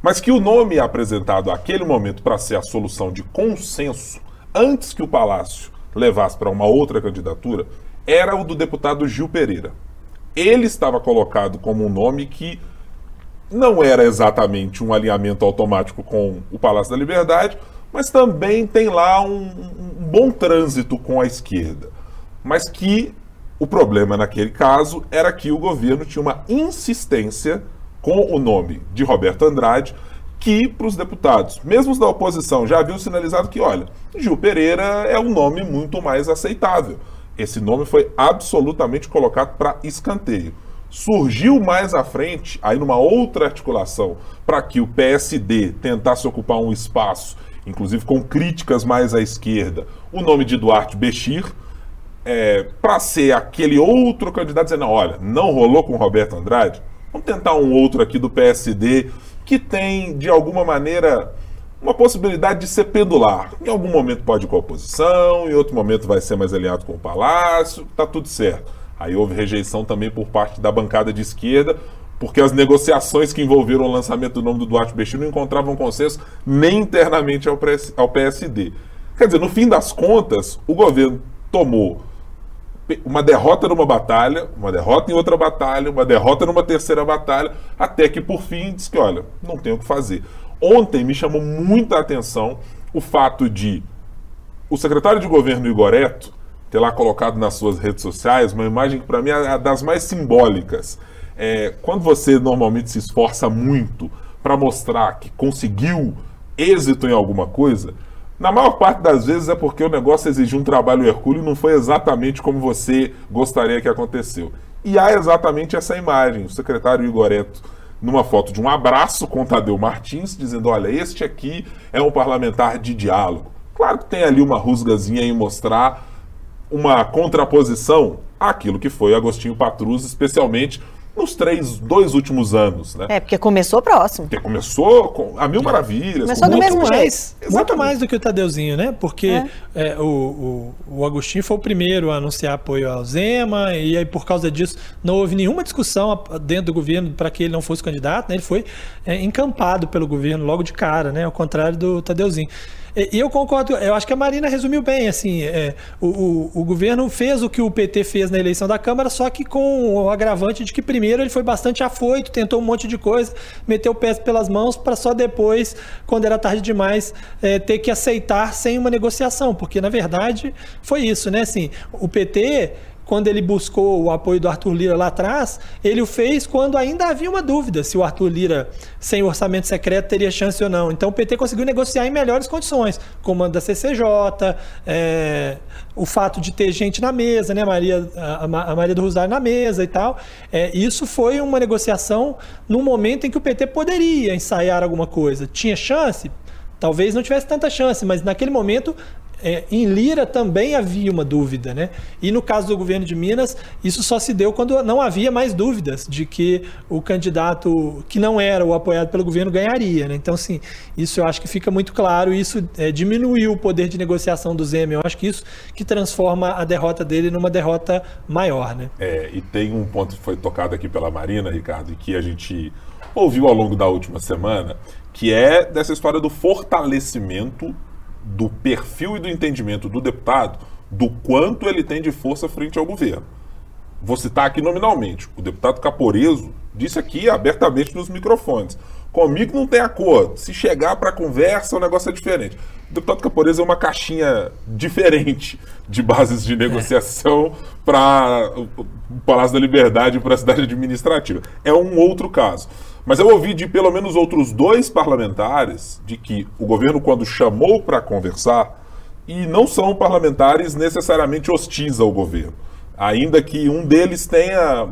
Speaker 1: Mas que o nome apresentado àquele momento para ser a solução de consenso, antes que o Palácio levasse para uma outra candidatura, era o do deputado Gil Pereira ele estava colocado como um nome que não era exatamente um alinhamento automático com o Palácio da Liberdade, mas também tem lá um, um bom trânsito com a esquerda. Mas que o problema naquele caso era que o governo tinha uma insistência com o nome de Roberto Andrade, que para os deputados, mesmo os da oposição, já haviam sinalizado que, olha, Gil Pereira é um nome muito mais aceitável. Esse nome foi absolutamente colocado para escanteio. Surgiu mais à frente, aí numa outra articulação, para que o PSD tentasse ocupar um espaço inclusive com críticas mais à esquerda, o nome de Duarte Bechir, é, para ser aquele outro candidato dizendo, olha, não rolou com Roberto Andrade, vamos tentar um outro aqui do PSD que tem, de alguma maneira, uma possibilidade de ser pendular. Em algum momento pode ir com a oposição, em outro momento vai ser mais alinhado com o Palácio, tá tudo certo. Aí houve rejeição também por parte da bancada de esquerda, porque as negociações que envolveram o lançamento do nome do Duarte Bechir não encontravam consenso nem internamente ao PSD. Quer dizer, no fim das contas, o governo tomou uma derrota numa batalha, uma derrota em outra batalha, uma derrota numa terceira batalha, até que por fim disse que, olha, não tem o que fazer. Ontem me chamou muita atenção o fato de o secretário de governo Igoreto ter lá colocado nas suas redes sociais uma imagem que para mim é das mais simbólicas. É, quando você normalmente se esforça muito para mostrar que conseguiu êxito em alguma coisa, na maior parte das vezes é porque o negócio exigiu um trabalho hercúleo e não foi exatamente como você gostaria que aconteceu. E há exatamente essa imagem, o secretário Igoreto numa foto de um abraço com Tadeu Martins, dizendo: olha, este aqui é um parlamentar de diálogo. Claro que tem ali uma rusgazinha em mostrar uma contraposição àquilo que foi Agostinho Patrus, especialmente nos três, dois últimos anos, né?
Speaker 2: É, porque começou próximo.
Speaker 1: Porque começou com a mil maravilhas.
Speaker 2: Começou do mesmo
Speaker 3: mais, jeito. Muito mais do que o Tadeuzinho, né? Porque é. É, o, o, o, Agostinho foi o primeiro a anunciar apoio ao Zema, e aí por causa disso não houve nenhuma discussão dentro do governo para que ele não fosse candidato, né? Ele foi é, encampado pelo governo logo de cara, né? Ao contrário do Tadeuzinho. E eu concordo, eu acho que a Marina resumiu bem, assim, é, o, o, o, governo fez o que o PT fez na eleição da Câmara, só que com o agravante de que primeiro ele foi bastante afoito, tentou um monte de coisa, meteu o pé pelas mãos para só depois, quando era tarde demais, é, ter que aceitar sem uma negociação, porque na verdade foi isso, né, assim, o PT quando ele buscou o apoio do Arthur Lira lá atrás, ele o fez quando ainda havia uma dúvida se o Arthur Lira, sem orçamento secreto, teria chance ou não. Então o PT conseguiu negociar em melhores condições, comando da CCJ, é, o fato de ter gente na mesa, né, Maria, a, a Maria do Rosário na mesa e tal. É, isso foi uma negociação num momento em que o PT poderia ensaiar alguma coisa. Tinha chance? Talvez não tivesse tanta chance, mas naquele momento é, em Lira também havia uma dúvida, né? E no caso do governo de Minas, isso só se deu quando não havia mais dúvidas de que o candidato que não era o apoiado pelo governo ganharia, né? Então, assim, isso eu acho que fica muito claro. Isso é, diminuiu o poder de negociação do Zema. Eu acho que isso que transforma a derrota dele numa derrota maior, né?
Speaker 1: É, e tem um ponto que foi tocado aqui pela Marina, Ricardo, e que a gente ouviu ao longo da última semana, que é dessa história do fortalecimento do perfil e do entendimento do deputado do quanto ele tem de força frente ao governo. Vou citar aqui nominalmente. O deputado Caporeso disse aqui abertamente nos microfones. Comigo não tem acordo. Se chegar para conversa, o negócio é diferente. O deputado Caporeso é uma caixinha diferente de bases de negociação é. para o Palácio da Liberdade e para a cidade administrativa. É um outro caso. Mas eu ouvi de pelo menos outros dois parlamentares de que o governo, quando chamou para conversar, e não são parlamentares necessariamente hostis ao governo, ainda que um deles tenha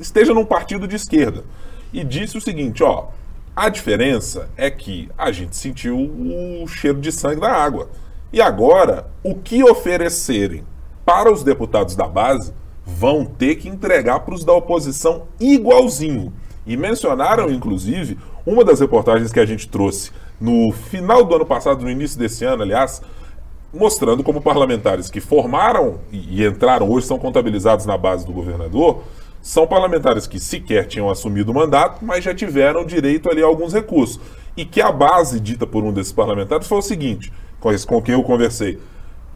Speaker 1: esteja num partido de esquerda, e disse o seguinte, ó, a diferença é que a gente sentiu o cheiro de sangue da água. E agora, o que oferecerem para os deputados da base vão ter que entregar para os da oposição igualzinho. E mencionaram, inclusive, uma das reportagens que a gente trouxe no final do ano passado, no início desse ano, aliás, mostrando como parlamentares que formaram e, entraram, hoje são contabilizados na base do governador, são parlamentares que sequer tinham assumido o mandato, mas já tiveram direito ali a alguns recursos. E que a base dita por um desses parlamentares foi o seguinte, com quem eu conversei.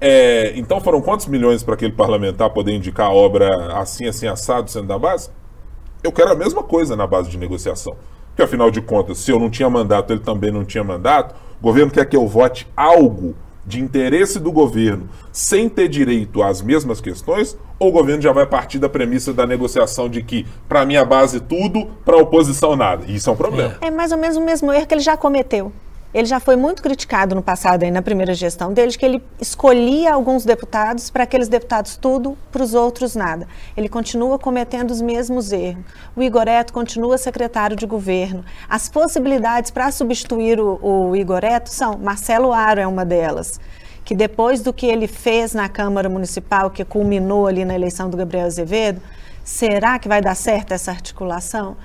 Speaker 1: É, então foram quantos milhões para aquele parlamentar poder indicar a obra assim, assim, assado, sendo da base? Eu quero a mesma coisa na base de negociação. Porque, afinal de contas, se eu não tinha mandato, ele também não tinha mandato, o governo quer que eu vote algo de interesse do governo sem ter direito às mesmas questões, ou o governo já vai partir da premissa da negociação de que, para minha base, tudo, para a oposição, nada? Isso é um problema.
Speaker 2: É mais ou menos o mesmo erro que ele já cometeu. Ele já foi muito criticado no passado, aí, na primeira gestão dele, que ele escolhia alguns deputados para aqueles deputados tudo, para os outros nada. Ele continua cometendo os mesmos erros. O Igoreto continua secretário de governo. As possibilidades para substituir o, o Igoreto são Marcelo Aro é uma delas que depois do que ele fez na Câmara Municipal, que culminou ali na eleição do Gabriel Azevedo, será que vai dar certo essa articulação?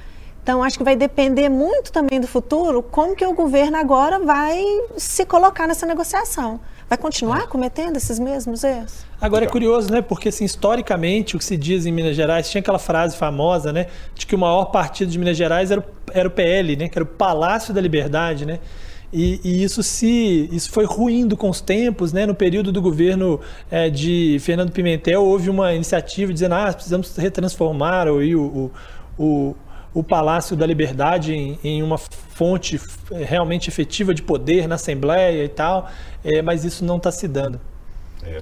Speaker 2: Então, acho que vai depender muito também do futuro como que o governo agora vai se colocar nessa negociação. Vai continuar cometendo esses mesmos erros?
Speaker 3: Agora é curioso, né? Porque assim, historicamente, o que se diz em Minas Gerais, tinha aquela frase famosa, né? De que o maior partido de Minas Gerais era o, era o PL, né? Que era o Palácio da Liberdade, né? E, e, isso se isso foi ruindo com os tempos, né? No período do governo é, de Fernando Pimentel houve uma iniciativa dizendo ah precisamos retransformar o, o, o, o Palácio da Liberdade em, em, uma fonte realmente efetiva de poder na Assembleia e tal, é, mas isso não está se dando.
Speaker 1: É.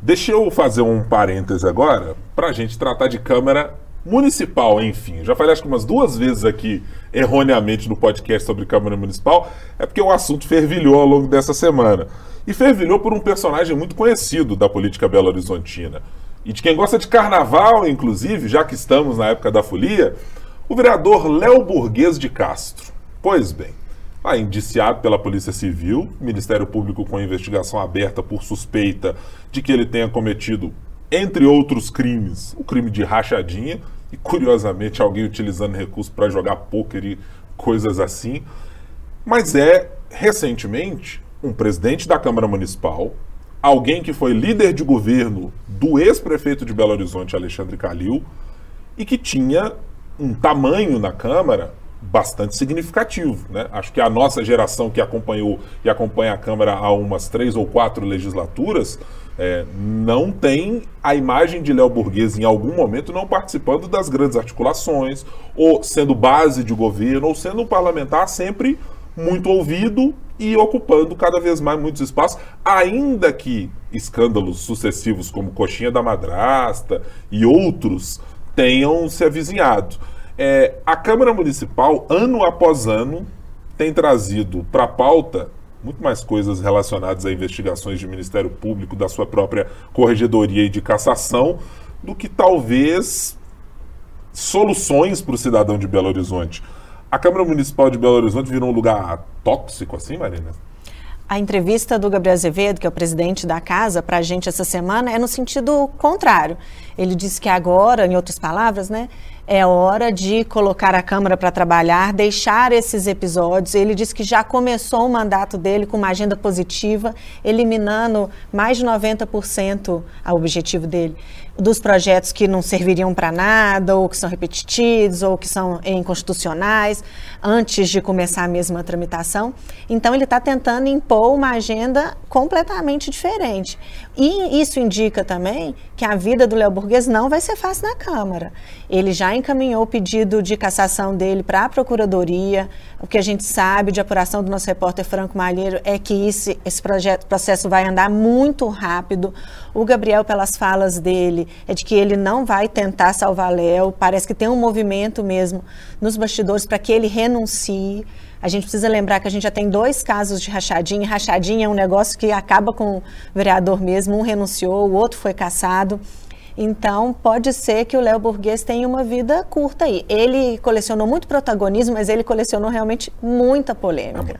Speaker 1: Deixa eu fazer um parêntese agora para a gente tratar de Câmara Municipal, enfim. Já falei acho que umas duas vezes aqui, erroneamente, no podcast sobre Câmara Municipal, é porque o assunto fervilhou ao longo dessa semana. E fervilhou por um personagem muito conhecido da política belo-horizontina. E de quem gosta de carnaval, inclusive, já que estamos na época da folia, o vereador Léo Burguês de Castro. Pois bem, ah, indiciado pela Polícia Civil, Ministério Público com investigação aberta por suspeita de que ele tenha cometido, entre outros crimes, o crime de rachadinha, e curiosamente alguém utilizando recurso para jogar pôquer e coisas assim. Mas é, recentemente, um presidente da Câmara Municipal, alguém que foi líder de governo do ex-prefeito de Belo Horizonte, Alexandre Calil, e que tinha um tamanho na Câmara bastante significativo. Né? Acho que a nossa geração que acompanhou e acompanha a Câmara há umas três ou quatro legislaturas é, não tem a imagem de Léo Burguês em algum momento não participando das grandes articulações, ou sendo base de governo, ou sendo um parlamentar sempre muito ouvido e ocupando cada vez mais muitos espaços, ainda que escândalos sucessivos como Coxinha da Madrasta e outros tenham se avizinhado. É, a Câmara Municipal, ano após ano, tem trazido para a pauta muito mais coisas relacionadas a investigações de Ministério Público, da sua própria corregedoria e de cassação, do que talvez soluções para o cidadão de Belo Horizonte. A Câmara Municipal de Belo Horizonte virou um lugar tóxico assim, Marina?
Speaker 2: A entrevista do Gabriel Azevedo, que é o presidente da casa, para a gente essa semana é no sentido contrário. Ele disse que agora, em outras palavras, né, é hora de colocar a Câmara para trabalhar, deixar esses episódios. Ele disse que já começou o mandato dele com uma agenda positiva, eliminando mais de 90% ao objetivo dele dos projetos que não serviriam para nada, ou que são repetitivos, ou que são inconstitucionais, antes de começar a mesma tramitação. Então, ele está tentando impor uma agenda completamente diferente. E isso indica também que a vida do Léo Burguês não vai ser fácil na Câmara. Ele já encaminhou o pedido de cassação dele para a Procuradoria. O que a gente sabe de apuração do nosso repórter Franco Malheiro é que esse, esse projeto, processo vai andar muito rápido. O Gabriel, pelas falas dele, é de que ele não vai tentar salvar Léo. Parece que tem um movimento mesmo nos bastidores para que ele renuncie. A gente precisa lembrar que a gente já tem dois casos de rachadinha. Rachadinha é um negócio que acaba com o vereador mesmo. Um renunciou, o outro foi caçado. Então, pode ser que o Léo Burguês tenha uma vida curta aí. Ele colecionou muito protagonismo, mas ele colecionou realmente muita polêmica.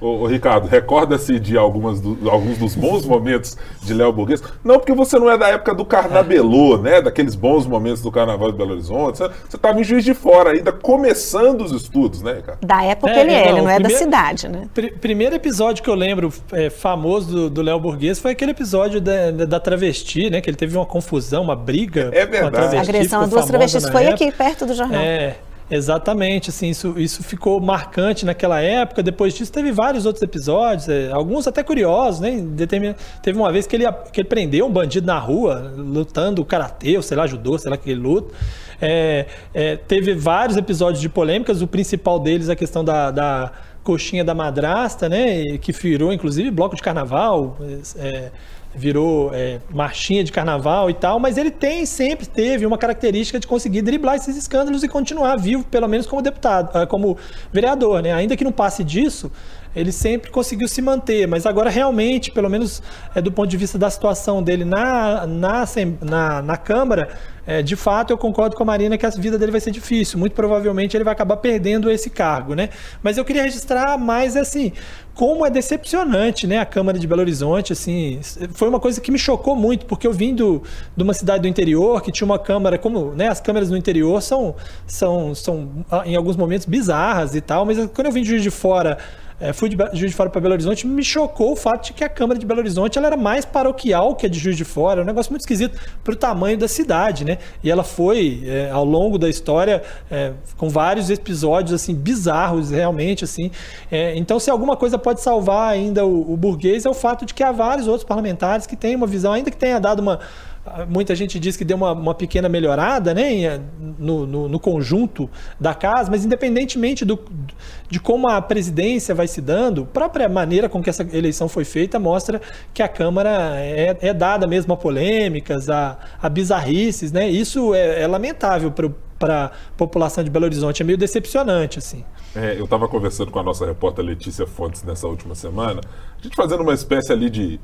Speaker 1: Ô, ô, Ricardo, recorda-se de algumas do, alguns dos bons momentos de Léo Burguês? Não, porque você não é da época do Carnabelô, né? Daqueles bons momentos do Carnaval de Belo Horizonte. Você estava em Juiz de Fora ainda, começando os estudos, né, Ricardo?
Speaker 2: Da época é, ele é, ele não é primeiro, da cidade, né?
Speaker 3: Pr primeiro episódio que eu lembro é, famoso do Léo Burguês foi aquele episódio da, da, travesti, né? Que ele teve uma confusão, uma briga
Speaker 1: é verdade. com a
Speaker 2: travesti. A agressão a duas travestis foi época. aqui, perto do jornal.
Speaker 3: É. Exatamente, assim, isso, isso ficou marcante naquela época. Depois disso, teve vários outros episódios, é, alguns até curiosos, né? Determin... Teve uma vez que ele, que ele prendeu um bandido na rua, lutando karatê, ou sei lá, ajudou, sei lá que ele luta. É, é, teve vários episódios de polêmicas, o principal deles é a questão da, da coxinha da madrasta, né? Que virou, inclusive, bloco de carnaval. É, virou é, marchinha de carnaval e tal, mas ele tem sempre teve uma característica de conseguir driblar esses escândalos e continuar vivo, pelo menos como deputado, ah, como vereador, né? Ainda que não passe disso, ele sempre conseguiu se manter, mas agora realmente, pelo menos é, do ponto de vista da situação dele na, na, na, na Câmara, é, de fato eu concordo com a Marina que a vida dele vai ser difícil. Muito provavelmente ele vai acabar perdendo esse cargo, né? Mas eu queria registrar mais assim, como é decepcionante, né? A Câmara de Belo Horizonte, assim, foi uma coisa que me chocou muito, porque eu vim do, de uma cidade do interior que tinha uma câmara, como, né? As câmaras no interior são, são, são em alguns momentos bizarras e tal, mas quando eu vim de Juiz de Fora é, fui de Juiz de Fora para Belo Horizonte, me chocou o fato de que a Câmara de Belo Horizonte ela era mais paroquial que a de Juiz de Fora, é um negócio muito esquisito para o tamanho da cidade, né? E ela foi, é, ao longo da história, é, com vários episódios assim bizarros, realmente assim. É, então, se alguma coisa pode salvar ainda o, o burguês é o fato de que há vários outros parlamentares que têm uma visão, ainda que tenha dado uma muita gente diz que deu uma, uma pequena melhorada né, no, no, no, conjunto da casa, mas independentemente do, de como a presidência vai se dando, a própria maneira com que essa eleição foi feita mostra que a Câmara é, é dada mesmo a polêmicas, a, a bizarrices, né? Isso é, é lamentável para a população de Belo Horizonte, é meio decepcionante, assim.
Speaker 1: É, eu estava conversando com a nossa repórter Letícia Fontes nessa última semana, a gente fazendo uma espécie ali de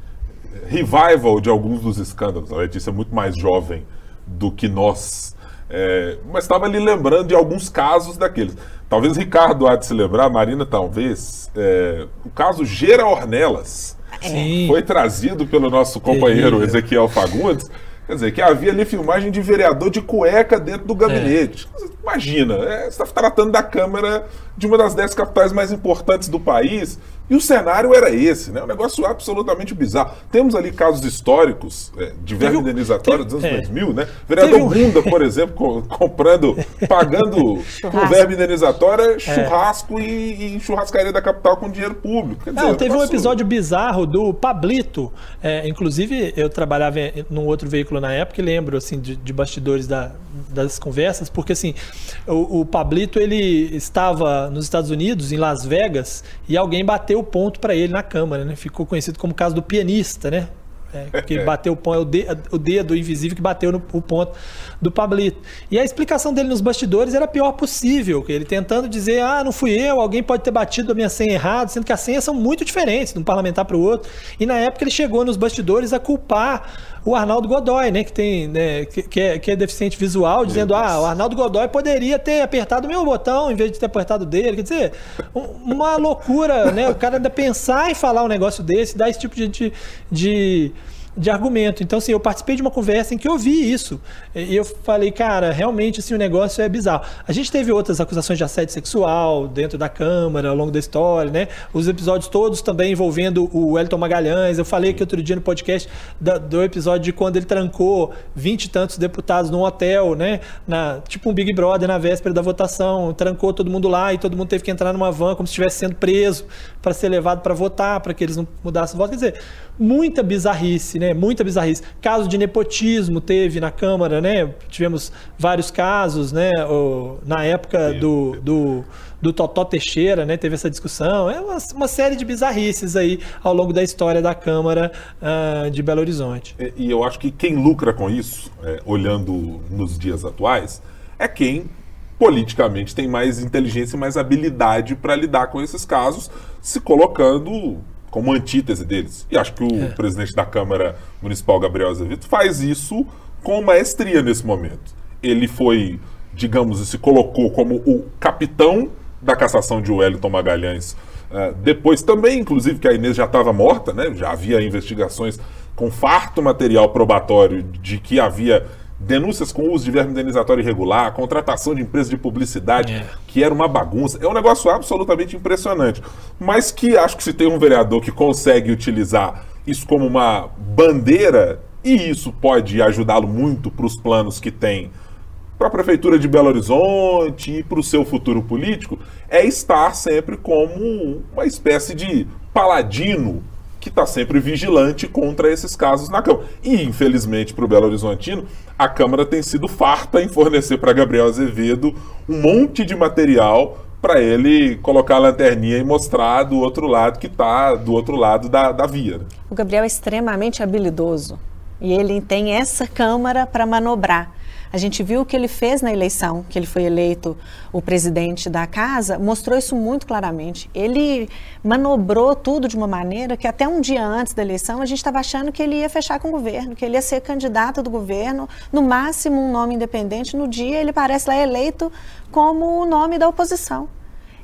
Speaker 1: revival de alguns dos escândalos. A Letícia é muito mais jovem do que nós. É, mas estava ali lembrando de alguns casos daqueles. Talvez Ricardo há de se lembrar, Marina talvez, é, o caso Gera Ornelas. Sim. Foi trazido pelo nosso companheiro Ezequiel Fagundes. Quer dizer, que havia ali filmagem de vereador de cueca dentro do gabinete. É. Imagina, é, você está tratando da Câmara de uma das dez capitais mais importantes do país e o cenário era esse, né? Um negócio absolutamente bizarro. Temos ali casos históricos é, de verba indenizatória dos anos é. 2000, né? Vereador um... Bunda, por exemplo, co comprando, pagando com verba indenizatória é. churrasco é. e, e, churrascaria da capital com dinheiro público.
Speaker 3: Dizer, Não, teve um episódio bizarro do Pablito. É, inclusive, eu trabalhava num outro veículo na época e lembro assim, de, de bastidores da, das conversas, porque assim, o, o Pablito ele estava nos Estados Unidos, em Las Vegas, e alguém bateu o ponto para ele na câmara, né? Ficou conhecido como o caso do pianista, né? É, que bateu o ponto, é o dedo, o dedo invisível que bateu no o ponto do Pablito. E a explicação dele nos bastidores era a pior possível, ele tentando dizer, ah, não fui eu, alguém pode ter batido a minha senha errado, sendo que as senhas são muito diferentes de um parlamentar para o outro. E na época ele chegou nos bastidores a culpar o Arnaldo Godoy, né, que tem, né, que, que, é, que é deficiente visual, dizendo, ah, o Arnaldo Godoy poderia ter apertado o meu botão em vez de ter apertado dele. Quer dizer, uma loucura, né? O cara ainda pensar em falar um negócio desse, dar esse tipo de, de, de de argumento. Então, assim, eu participei de uma conversa em que eu vi isso. E eu falei, cara, realmente, assim, o negócio é bizarro. A gente teve outras acusações de assédio sexual dentro da Câmara, ao longo da história, né? Os episódios todos também envolvendo o Elton Magalhães. Eu falei aqui outro dia no podcast do, do episódio de quando ele trancou vinte e tantos deputados num hotel, né? Na, tipo um Big Brother na véspera da votação. Trancou todo mundo lá e todo mundo teve que entrar numa van como se estivesse sendo preso para ser levado para votar, para que eles não mudassem o voto. Quer dizer, muita bizarrice, né? Muita bizarrice. Caso de nepotismo teve na Câmara, né? Tivemos vários casos, né? Na época do, do, do Totó Teixeira, né? Teve essa discussão. É uma, uma série de bizarrices aí ao longo da história da Câmara uh, de Belo Horizonte.
Speaker 1: E, e, eu acho que quem lucra com isso, é, olhando nos dias atuais, é quem politicamente tem mais inteligência e mais habilidade para lidar com esses casos, se colocando como antítese deles. E acho que o é. presidente da Câmara Municipal, Gabriel Azevedo, faz isso com maestria nesse momento. Ele foi, digamos, se colocou como o capitão da cassação de Wellington Magalhães. Uh, depois também, inclusive, que a Inês já estava morta, né? já havia investigações com farto material probatório de que havia denúncias com uso de verbo indenizatório irregular, contratação de empresas de publicidade, é. que era uma bagunça. É um negócio absolutamente impressionante. Mas que acho que se tem um vereador que consegue utilizar isso como uma bandeira, e isso pode ajudá-lo muito para os planos que tem para a Prefeitura de Belo Horizonte e para o seu futuro político, é estar sempre como uma espécie de paladino que está sempre vigilante contra esses casos na Câmara. E, infelizmente, para o Belo Horizontino, a Câmara tem sido farta em fornecer para Gabriel Azevedo um monte de material para ele colocar a lanterninha e mostrar do outro lado que está do outro lado da, da via. Né?
Speaker 2: O Gabriel é extremamente habilidoso e ele tem essa câmara para manobrar. A gente viu o que ele fez na eleição, que ele foi eleito o presidente da casa, mostrou isso muito claramente. Ele manobrou tudo de uma maneira que até um dia antes da eleição a gente estava achando que ele ia fechar com o governo, que ele ia ser candidato do governo, no máximo um nome independente. No dia ele parece lá eleito como o nome da oposição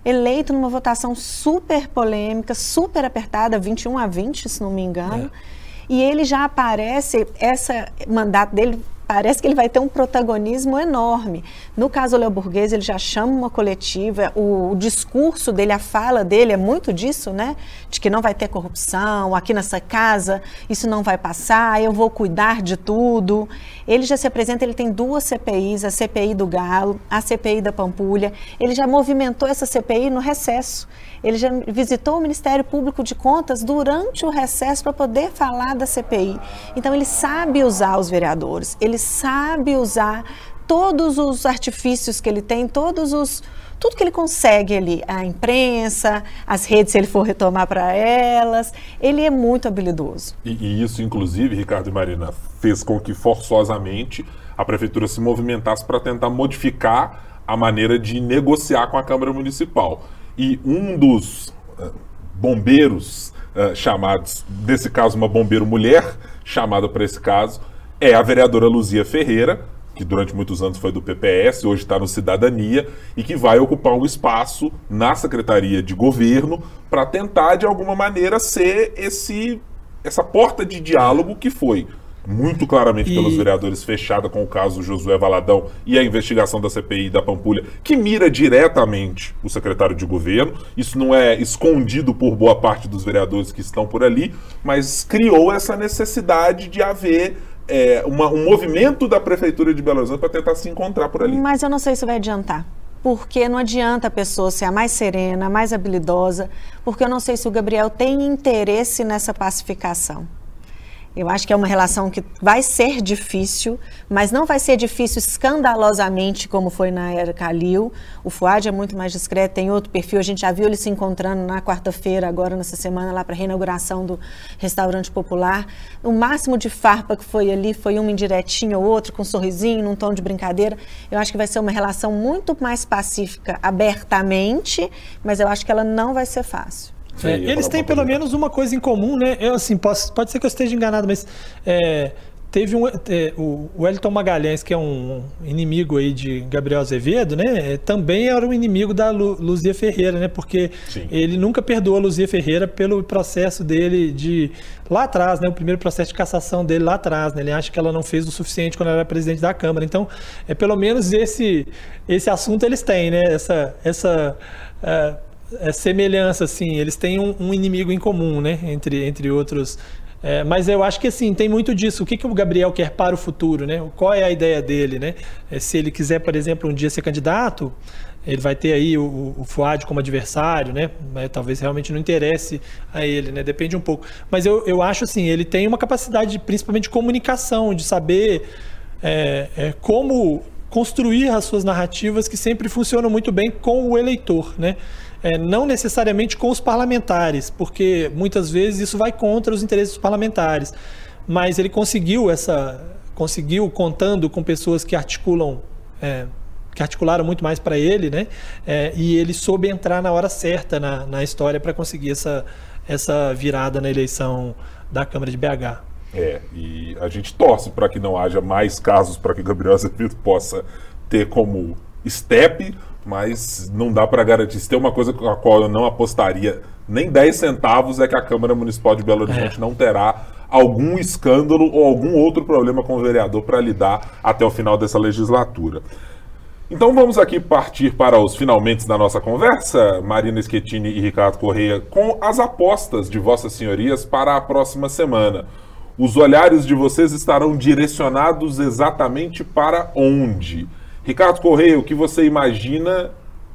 Speaker 2: eleito numa votação super polêmica, super apertada, 21 a 20, se não me engano. É. E ele já aparece, esse mandato dele parece que ele vai ter um protagonismo enorme. No caso Léo Burguês, ele já chama uma coletiva, o, o, discurso dele, a fala dele é muito disso, né? De que não vai ter corrupção, aqui nessa casa isso não vai passar, eu vou cuidar de tudo. Ele já se apresenta, ele tem duas CPIs, a CPI do Galo, a CPI da Pampulha. Ele já movimentou essa CPI no recesso. Ele já visitou o Ministério Público de Contas durante o recesso para poder falar da CPI. Então ele sabe usar os vereadores, ele sabe usar todos os artifícios que ele tem, todos os tudo que ele consegue ali, a imprensa, as redes, se ele for retomar para elas, ele é muito habilidoso.
Speaker 1: E, e, isso, inclusive, Ricardo e Marina, fez com que forçosamente a prefeitura se movimentasse para tentar modificar a maneira de negociar com a Câmara Municipal. E um dos uh, bombeiros uh, chamados, nesse caso, uma bombeiro mulher, chamada para esse caso, é a vereadora Luzia Ferreira, que durante muitos anos foi do PPS, hoje está no Cidadania, e que vai ocupar um espaço na Secretaria de Governo para tentar, de alguma maneira, ser esse essa porta de diálogo que foi muito claramente e... pelos vereadores, fechada com o caso Josué Valadão e a investigação da CPI da Pampulha, que mira diretamente o secretário de governo. Isso não é escondido por boa parte dos vereadores que estão por ali, mas criou essa necessidade de haver é, uma, um movimento da Prefeitura de Belo Horizonte para tentar se encontrar por ali.
Speaker 2: Mas eu não sei se vai adiantar porque não adianta a pessoa ser a mais serena, a mais habilidosa, porque eu não sei se o Gabriel tem interesse nessa pacificação. Eu acho que é uma relação que vai ser difícil, mas não vai ser difícil escandalosamente como foi na era Calil. O Fuad é muito mais discreto, tem outro perfil. A gente já viu ele se encontrando na quarta-feira, agora nessa semana, lá para a reinauguração do restaurante popular. O máximo de farpa que foi ali foi uma indiretinha ou outra, com um sorrisinho, num tom de brincadeira. Eu acho que vai ser uma relação muito mais pacífica abertamente, mas eu acho que ela não vai ser fácil.
Speaker 3: É, eles têm pelo menos uma coisa em comum, né? Eu, assim, posso, pode ser que eu esteja enganado, mas é, teve um, é, o Wellington Magalhães, que é um inimigo aí de Gabriel Azevedo, né? É, também era um inimigo da Lu, Luzia Ferreira, né? Porque Sim. ele nunca perdoou a Luzia Ferreira pelo processo dele de lá atrás, né? O primeiro processo de cassação dele lá atrás, né? Ele acha que ela não fez o suficiente quando ela era presidente da Câmara. Então, é pelo menos esse esse assunto eles têm, né? Essa essa uh, é, semelhança, assim, eles têm um, um, inimigo em comum, né, entre, entre outros. É, mas eu acho que assim, tem muito disso. O que, que o Gabriel quer para o futuro, né? Qual é a ideia dele, né? É, se ele quiser, por exemplo, um dia ser candidato, ele vai ter aí o, o Fuad como adversário, né? Mas talvez realmente não interesse a ele, né? Depende um pouco. Mas eu, eu acho assim, ele tem uma capacidade, principalmente de comunicação, de saber é, é, como construir as suas narrativas que sempre funcionam muito bem com o eleitor, né? É, não necessariamente com os parlamentares, porque muitas vezes isso vai contra os interesses dos parlamentares. Mas ele conseguiu essa, conseguiu contando com pessoas que articulam, é, que articularam muito mais para ele, né? É, e ele soube entrar na hora certa na, na história para conseguir essa, essa virada na eleição da Câmara de BH.
Speaker 1: É, e a gente torce para que não haja mais casos para que Gabriel Azevedo possa ter como step mas não dá para garantir. Se tem uma coisa com a qual eu não apostaria nem 10 centavos é que a Câmara Municipal de Belo Horizonte é. não terá algum escândalo ou algum outro problema com o vereador para lidar até o final dessa legislatura. Então vamos aqui partir para os finalmente da nossa conversa, Marina Schettini e Ricardo Correia, com as apostas de Vossas Senhorias para a próxima semana. Os olhares de vocês estarão direcionados exatamente para onde? Ricardo Correia, o que você imagina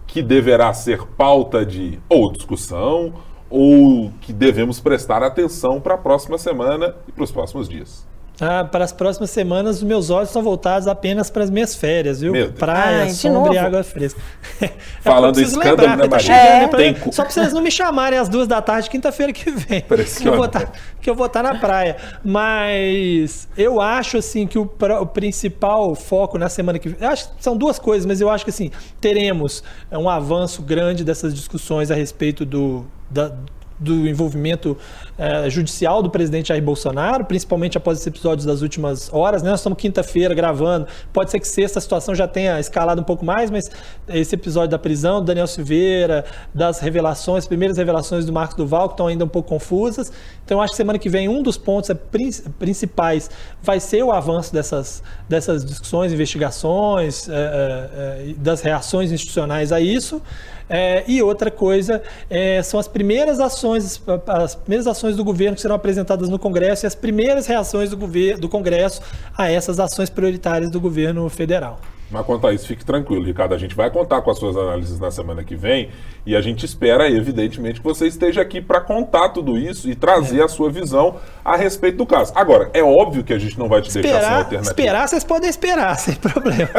Speaker 1: que deverá ser pauta de ou discussão ou que devemos prestar atenção para a próxima semana e para os próximos dias?
Speaker 3: Ah, para as próximas semanas, os meus olhos estão voltados apenas para as minhas férias, viu? Praia,
Speaker 2: Ai,
Speaker 3: sombra e água fresca. É,
Speaker 1: Falando
Speaker 3: eu preciso
Speaker 1: escândalo,
Speaker 3: lembrar,
Speaker 1: né,
Speaker 3: tá
Speaker 2: É.
Speaker 3: pra-
Speaker 1: Tem
Speaker 3: Só para vocês não me chamarem às duas da tarde, quinta-feira que vem. que eu vou estar que eu vou estar na praia. Mas eu acho assim que o, o principal foco na semana que vem, eu acho que são duas coisas, mas eu acho que assim teremos é, um avanço grande dessas discussões a respeito do da- do envolvimento eh, judicial do presidente Jair Bolsonaro, principalmente após esses episódios das últimas horas. Né? Nós estamos quinta-feira gravando. Pode ser que sexta a situação já tenha escalado um pouco mais, mas esse episódio da prisão do Daniel Silveira, das revelações, primeiras revelações do Marcos Duval, que estão ainda um pouco confusas. Então, acho que semana que vem um dos pontos eh, prin- principais vai ser o avanço dessas, dessas discussões, investigações, eh, das reações institucionais a isso. É, e outra coisa é, são as primeiras ações, as primeiras ações do governo que serão apresentadas no Congresso e as primeiras reações do, governo, do Congresso a essas ações prioritárias do governo federal.
Speaker 1: Mas quanto a isso, fique tranquilo, Ricardo. A gente vai contar com as suas análises na semana que vem e a gente espera, evidentemente, que você esteja aqui para contar tudo isso e trazer a sua visão a respeito do caso. Agora, é óbvio que a gente não vai te deixar sem
Speaker 3: Esperar,
Speaker 1: alternativa.
Speaker 3: esperar, vocês podem esperar, sem problema.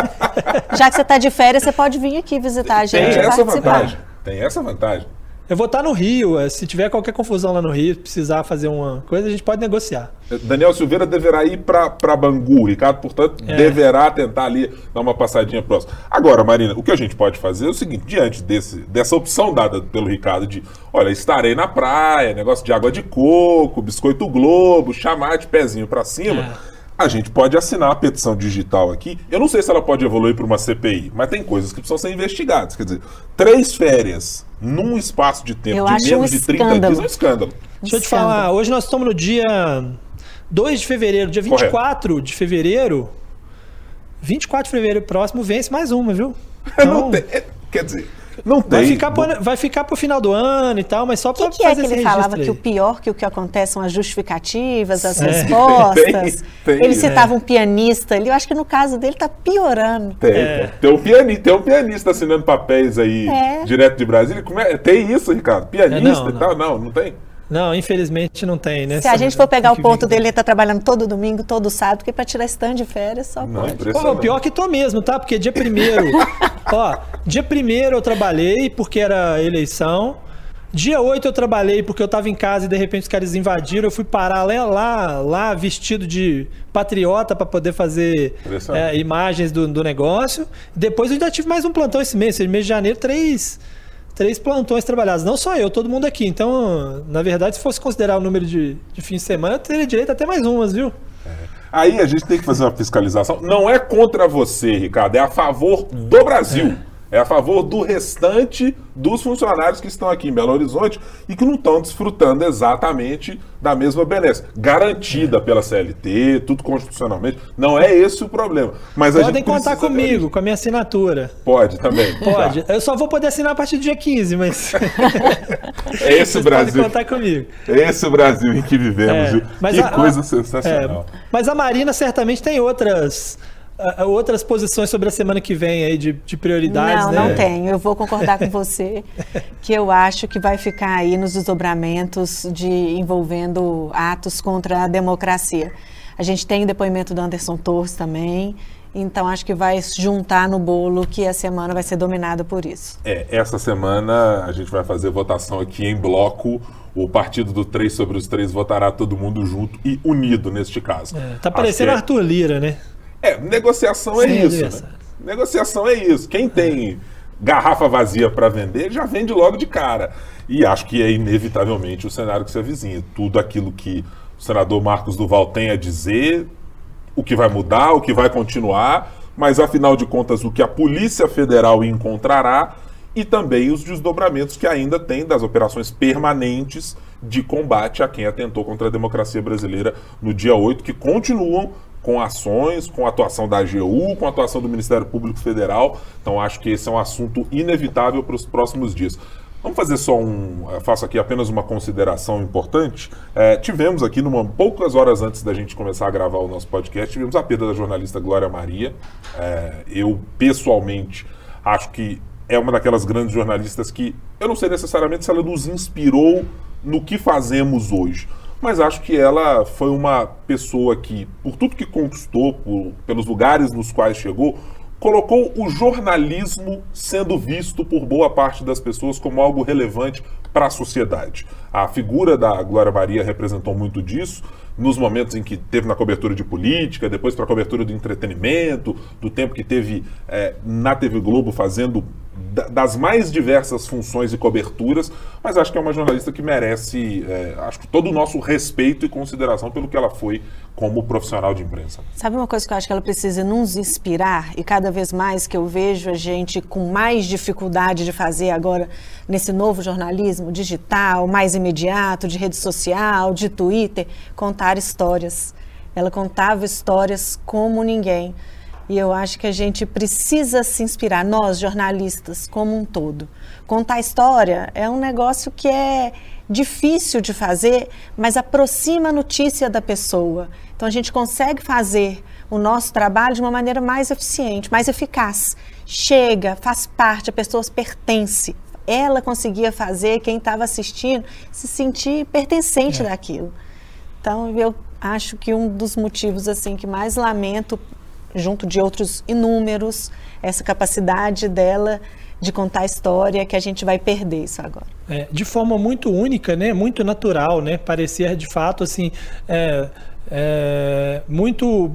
Speaker 2: Já que você está de férias, você pode vir aqui visitar a
Speaker 1: Tem
Speaker 2: gente e
Speaker 1: essa
Speaker 2: participar.
Speaker 1: vantagem. Tem essa vantagem.
Speaker 3: Eu vou estar no Rio, eh, se tiver qualquer confusão lá no Rio, precisar fazer uma coisa, a gente pode negociar.
Speaker 1: Daniel Silveira deverá ir para Bangu. Ricardo, portanto,
Speaker 3: É.
Speaker 1: deverá tentar ali dar uma passadinha próxima. Agora, Marina, o que a gente pode fazer é o seguinte: diante desse, dessa opção dada pelo Ricardo de, olha, estarei na praia, negócio de água de coco, biscoito Globo, chamar de pezinho para cima.
Speaker 3: É.
Speaker 1: A gente pode assinar a petição digital aqui. Eu não sei se ela pode evoluir para uma CPI, mas tem coisas que precisam ser investigadas. Quer dizer, três férias num espaço de tempo
Speaker 2: Eu
Speaker 1: de menos
Speaker 2: um
Speaker 1: de 30
Speaker 2: escândalo.
Speaker 1: dias é um escândalo.
Speaker 3: Deixa eu te
Speaker 2: Escândalo.
Speaker 3: falar, hoje nós estamos no dia 2 de fevereiro, dia 24 de fevereiro. 24 de fevereiro próximo vence mais uma, viu?
Speaker 1: não
Speaker 3: Então,
Speaker 1: tem, é, quer dizer, não tem.
Speaker 3: vai, ficar pro, vai ficar pro final do ano e tal, mas só
Speaker 2: O
Speaker 3: pra
Speaker 2: que, que é
Speaker 3: fazer
Speaker 2: que
Speaker 3: esse
Speaker 2: ele falava que o
Speaker 3: aí.
Speaker 2: pior que o que acontece são as justificativas, as
Speaker 3: É.
Speaker 2: respostas?
Speaker 1: Tem, tem,
Speaker 2: ele
Speaker 1: é.
Speaker 2: citava um pianista ali. Eu acho que no caso dele tá piorando.
Speaker 1: Tem,
Speaker 3: É.
Speaker 1: tem, um pianista, tem um pianista assinando papéis aí
Speaker 2: É.
Speaker 1: direto de Brasília. Como é? Tem isso, Ricardo? Pianista
Speaker 3: É, não,
Speaker 1: e tal? Não, não tem?
Speaker 3: Não, infelizmente não tem, né?
Speaker 2: Se a gente for pegar o ponto
Speaker 3: vir-
Speaker 2: dele, ele tá trabalhando todo domingo, todo sábado, porque para tirar stand de férias só
Speaker 1: Não,
Speaker 2: pode.
Speaker 3: Pô, pior que tô mesmo, tá? Porque dia primeiro, ó, dia primeiro eu trabalhei porque era eleição. Dia 8 eu trabalhei porque eu tava em casa e de repente os caras invadiram. Eu fui parar lá, lá, lá vestido de patriota para poder fazer é, imagens do, do negócio. Depois eu ainda tive mais um plantão esse mês, esse mês de janeiro, três, três plantões trabalhados. Não só eu, todo mundo aqui. Então, na verdade, se fosse considerar o número de, de de semana, eu teria direito até mais umas, viu?
Speaker 1: Aí a gente tem que fazer uma fiscalização. Não é contra você, Ricardo, é a favor do Brasil. É a favor do restante dos funcionários que estão aqui em Belo Horizonte e que não estão desfrutando exatamente da mesma benesse. Garantida pela CLT, tudo constitucionalmente. Não é esse o problema. Mas a
Speaker 3: Podem contar comigo, com a minha assinatura.
Speaker 1: Pode também.
Speaker 3: Pode.
Speaker 1: Tá.
Speaker 3: Eu só vou poder assinar a partir do dia 15, mas.
Speaker 1: É esse
Speaker 3: Vocês
Speaker 1: Brasil.
Speaker 3: podem contar comigo.
Speaker 1: É esse o Brasil em que vivemos.
Speaker 3: É,
Speaker 1: que
Speaker 3: a-
Speaker 1: coisa
Speaker 3: a-
Speaker 1: sensacional.
Speaker 3: É, mas a Marina certamente tem outras. Outras posições sobre a semana que vem aí de, de prioridades,
Speaker 2: Não,
Speaker 3: né?
Speaker 2: não tenho. Eu vou concordar com você que eu acho que vai ficar aí nos desdobramentos de envolvendo atos contra a democracia. A gente tem o depoimento do Anderson Torres também. Então acho que vai juntar no bolo que a semana vai ser dominada por isso.
Speaker 1: É, essa semana a gente vai fazer votação aqui em bloco. O partido do 3 sobre os 3 votará todo mundo junto e unido neste caso.
Speaker 3: É, tá parecendo
Speaker 1: que
Speaker 3: Arthur Lira, né?
Speaker 1: É, é, negociação é
Speaker 3: Sem
Speaker 1: isso. Né? Negociação é isso. Quem tem garrafa vazia para vender já vende logo de cara. E acho que é inevitavelmente o cenário que se avizinha. Tudo aquilo que o senador Marcos Duval tem a dizer, o que vai mudar, o que vai continuar, mas afinal de contas o que a Polícia Federal encontrará e também os desdobramentos que ainda tem das operações permanentes de combate a quem atentou contra a democracia brasileira no dia 8, que continuam com ações, com a atuação da AGU, com a atuação do Ministério Público Federal. Então acho que esse é um assunto inevitável para os próximos dias. Vamos fazer só um. eh, Faço aqui apenas uma consideração importante. Eh, tivemos aqui, numa, poucas horas antes da gente começar a gravar o nosso podcast, tivemos a perda da jornalista Glória Maria. Eh, eu, pessoalmente, acho que é uma daquelas grandes jornalistas que eu não sei necessariamente se ela nos inspirou no que fazemos hoje, mas acho que ela foi uma pessoa que, por tudo que conquistou, por, pelos lugares nos quais chegou, colocou o jornalismo sendo visto por boa parte das pessoas como algo relevante para a sociedade. A figura da Glória Maria representou muito disso nos momentos em que teve na cobertura de política, depois para a cobertura do entretenimento, do tempo que teve é, na TV Globo fazendo das mais diversas funções e coberturas, mas acho que é uma jornalista que merece, é, acho que todo o nosso respeito e consideração pelo que ela foi como profissional de imprensa.
Speaker 2: Sabe uma coisa que eu acho que ela precisa nos inspirar e cada vez mais que eu vejo a gente com mais dificuldade de fazer agora nesse novo jornalismo digital, mais imediato, de rede social, de Twitter, contar histórias. Ela contava histórias como ninguém. E eu acho que a gente precisa se inspirar, nós jornalistas, como um todo. Contar história é um negócio que é difícil de fazer, mas aproxima a notícia da pessoa. Então a gente consegue fazer o nosso trabalho de uma maneira mais eficiente, mais eficaz. Chega, faz parte, a pessoa pertence. Ela conseguia fazer quem estava assistindo se sentir pertencente é. daquilo. Então eu acho que um dos motivos assim que mais lamento junto de outros inúmeros, essa capacidade dela de contar história que a gente vai perder isso agora.
Speaker 3: É, de forma muito única, né? Muito natural, né? Parecer de fato assim, é, é, muito.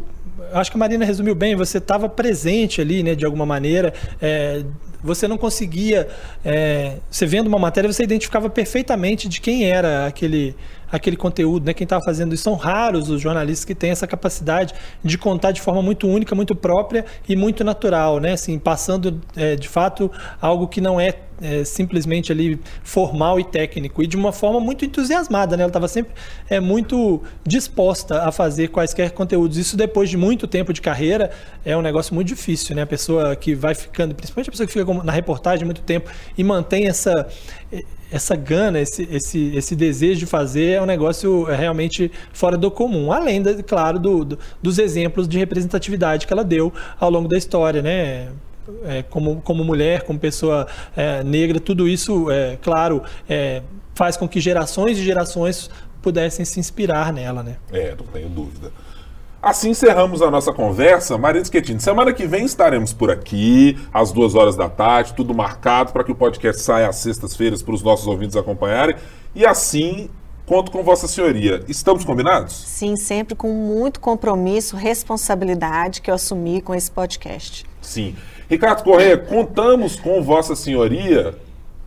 Speaker 3: Acho que a Marina resumiu bem. Você estava presente ali, né? De alguma maneira. É, você não conseguia. É, você vendo uma matéria, você identificava perfeitamente de quem era aquele aquele conteúdo, né? Quem estava fazendo isso são raros os jornalistas que têm essa capacidade de contar de forma muito única, muito própria e muito natural, né? Assim, passando é, de fato algo que não é, é, simplesmente ali formal e técnico e de uma forma muito entusiasmada, né? Ela estava sempre é, muito disposta a fazer quaisquer conteúdos. Isso depois de muito tempo de carreira é um negócio muito difícil, né? A pessoa que vai ficando, principalmente a pessoa que fica na reportagem muito tempo e mantém essa essa gana, esse, esse, esse desejo de fazer é um negócio é, realmente fora do comum. Além, de, claro, do, do, dos exemplos de representatividade que ela deu ao longo da história, né? É, como, como mulher, como pessoa é, negra, tudo isso, é, claro, é, faz com que gerações e gerações pudessem se inspirar nela, né?
Speaker 1: É, não tenho dúvida. Assim encerramos a nossa conversa. Marina Schettini, semana que vem estaremos por aqui, às duas horas da tarde, tudo marcado para que o podcast saia às sextas-feiras para os nossos ouvintes acompanharem. E assim, conto com Vossa Senhoria. Estamos combinados?
Speaker 2: Sim, sempre com muito compromisso, responsabilidade que eu assumi com esse podcast.
Speaker 1: Sim. Ricardo Corrêa, contamos com Vossa Senhoria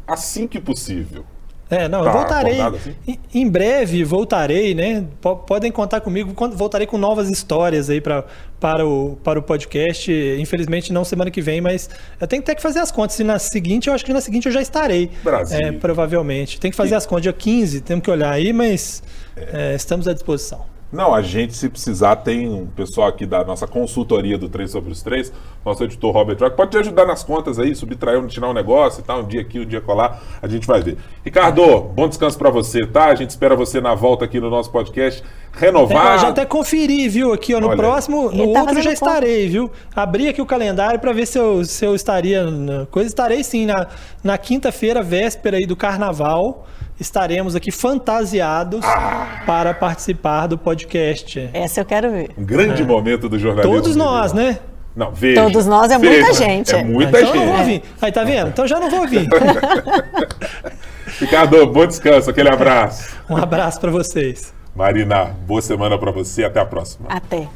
Speaker 1: assim que possível.
Speaker 3: É, não, tá eu voltarei. Assim? Em, breve voltarei, né? P podem contar comigo. Voltarei com novas histórias aí pra, para, o, para o podcast. Infelizmente, não semana que vem, mas eu tenho que ter que fazer as contas. Se na seguinte, eu acho que na seguinte eu já estarei.
Speaker 1: Brasil.
Speaker 3: É, provavelmente. Tem que fazer as contas. Dia 15, temos que olhar aí, mas é. É, estamos à disposição.
Speaker 1: Não, a gente, se precisar, tem um pessoal aqui da nossa consultoria do 3 sobre os 3, nosso editor Robert Rock, pode te ajudar nas contas aí, subtrair, tirar um negócio e tal, um dia aqui, um dia colar, a gente vai ver. Ricardo, bom descanso para você, tá? A gente espera você na volta aqui no nosso podcast renovado.
Speaker 3: É, já até conferi, viu, aqui, ó, no Olha. próximo, no tá outro já estarei, viu? Abri aqui o calendário para ver se eu, se eu estaria na coisa, estarei sim, na, na quinta-feira, véspera aí do carnaval, estaremos aqui fantasiados ah. para participar do podcast.
Speaker 2: Essa eu quero ver.
Speaker 1: Um grande é. momento do jornalismo.
Speaker 3: Todos nós, né?
Speaker 1: Não, veja.
Speaker 2: Todos nós é veja, muita gente.
Speaker 1: É muita
Speaker 3: então
Speaker 1: gente.
Speaker 3: Não vou vir. Aí, tá vendo? Então já não vou vir.
Speaker 1: Ricardo, bom descanso, aquele abraço.
Speaker 3: Um abraço para vocês.
Speaker 1: Marina, boa semana para você, até a próxima.
Speaker 2: Até.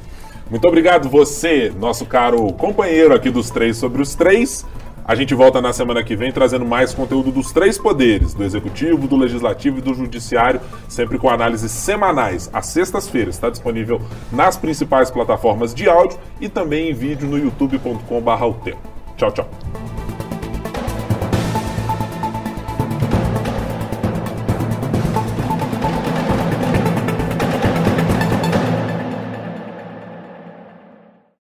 Speaker 1: Muito obrigado você, nosso caro companheiro aqui dos três sobre os três. A gente volta na semana que vem trazendo mais conteúdo dos três poderes, do executivo, do legislativo e do judiciário, sempre com análises semanais, às sextas-feiras. Está disponível nas principais plataformas de áudio e também em vídeo no youtube.com/barra Tchau, tchau.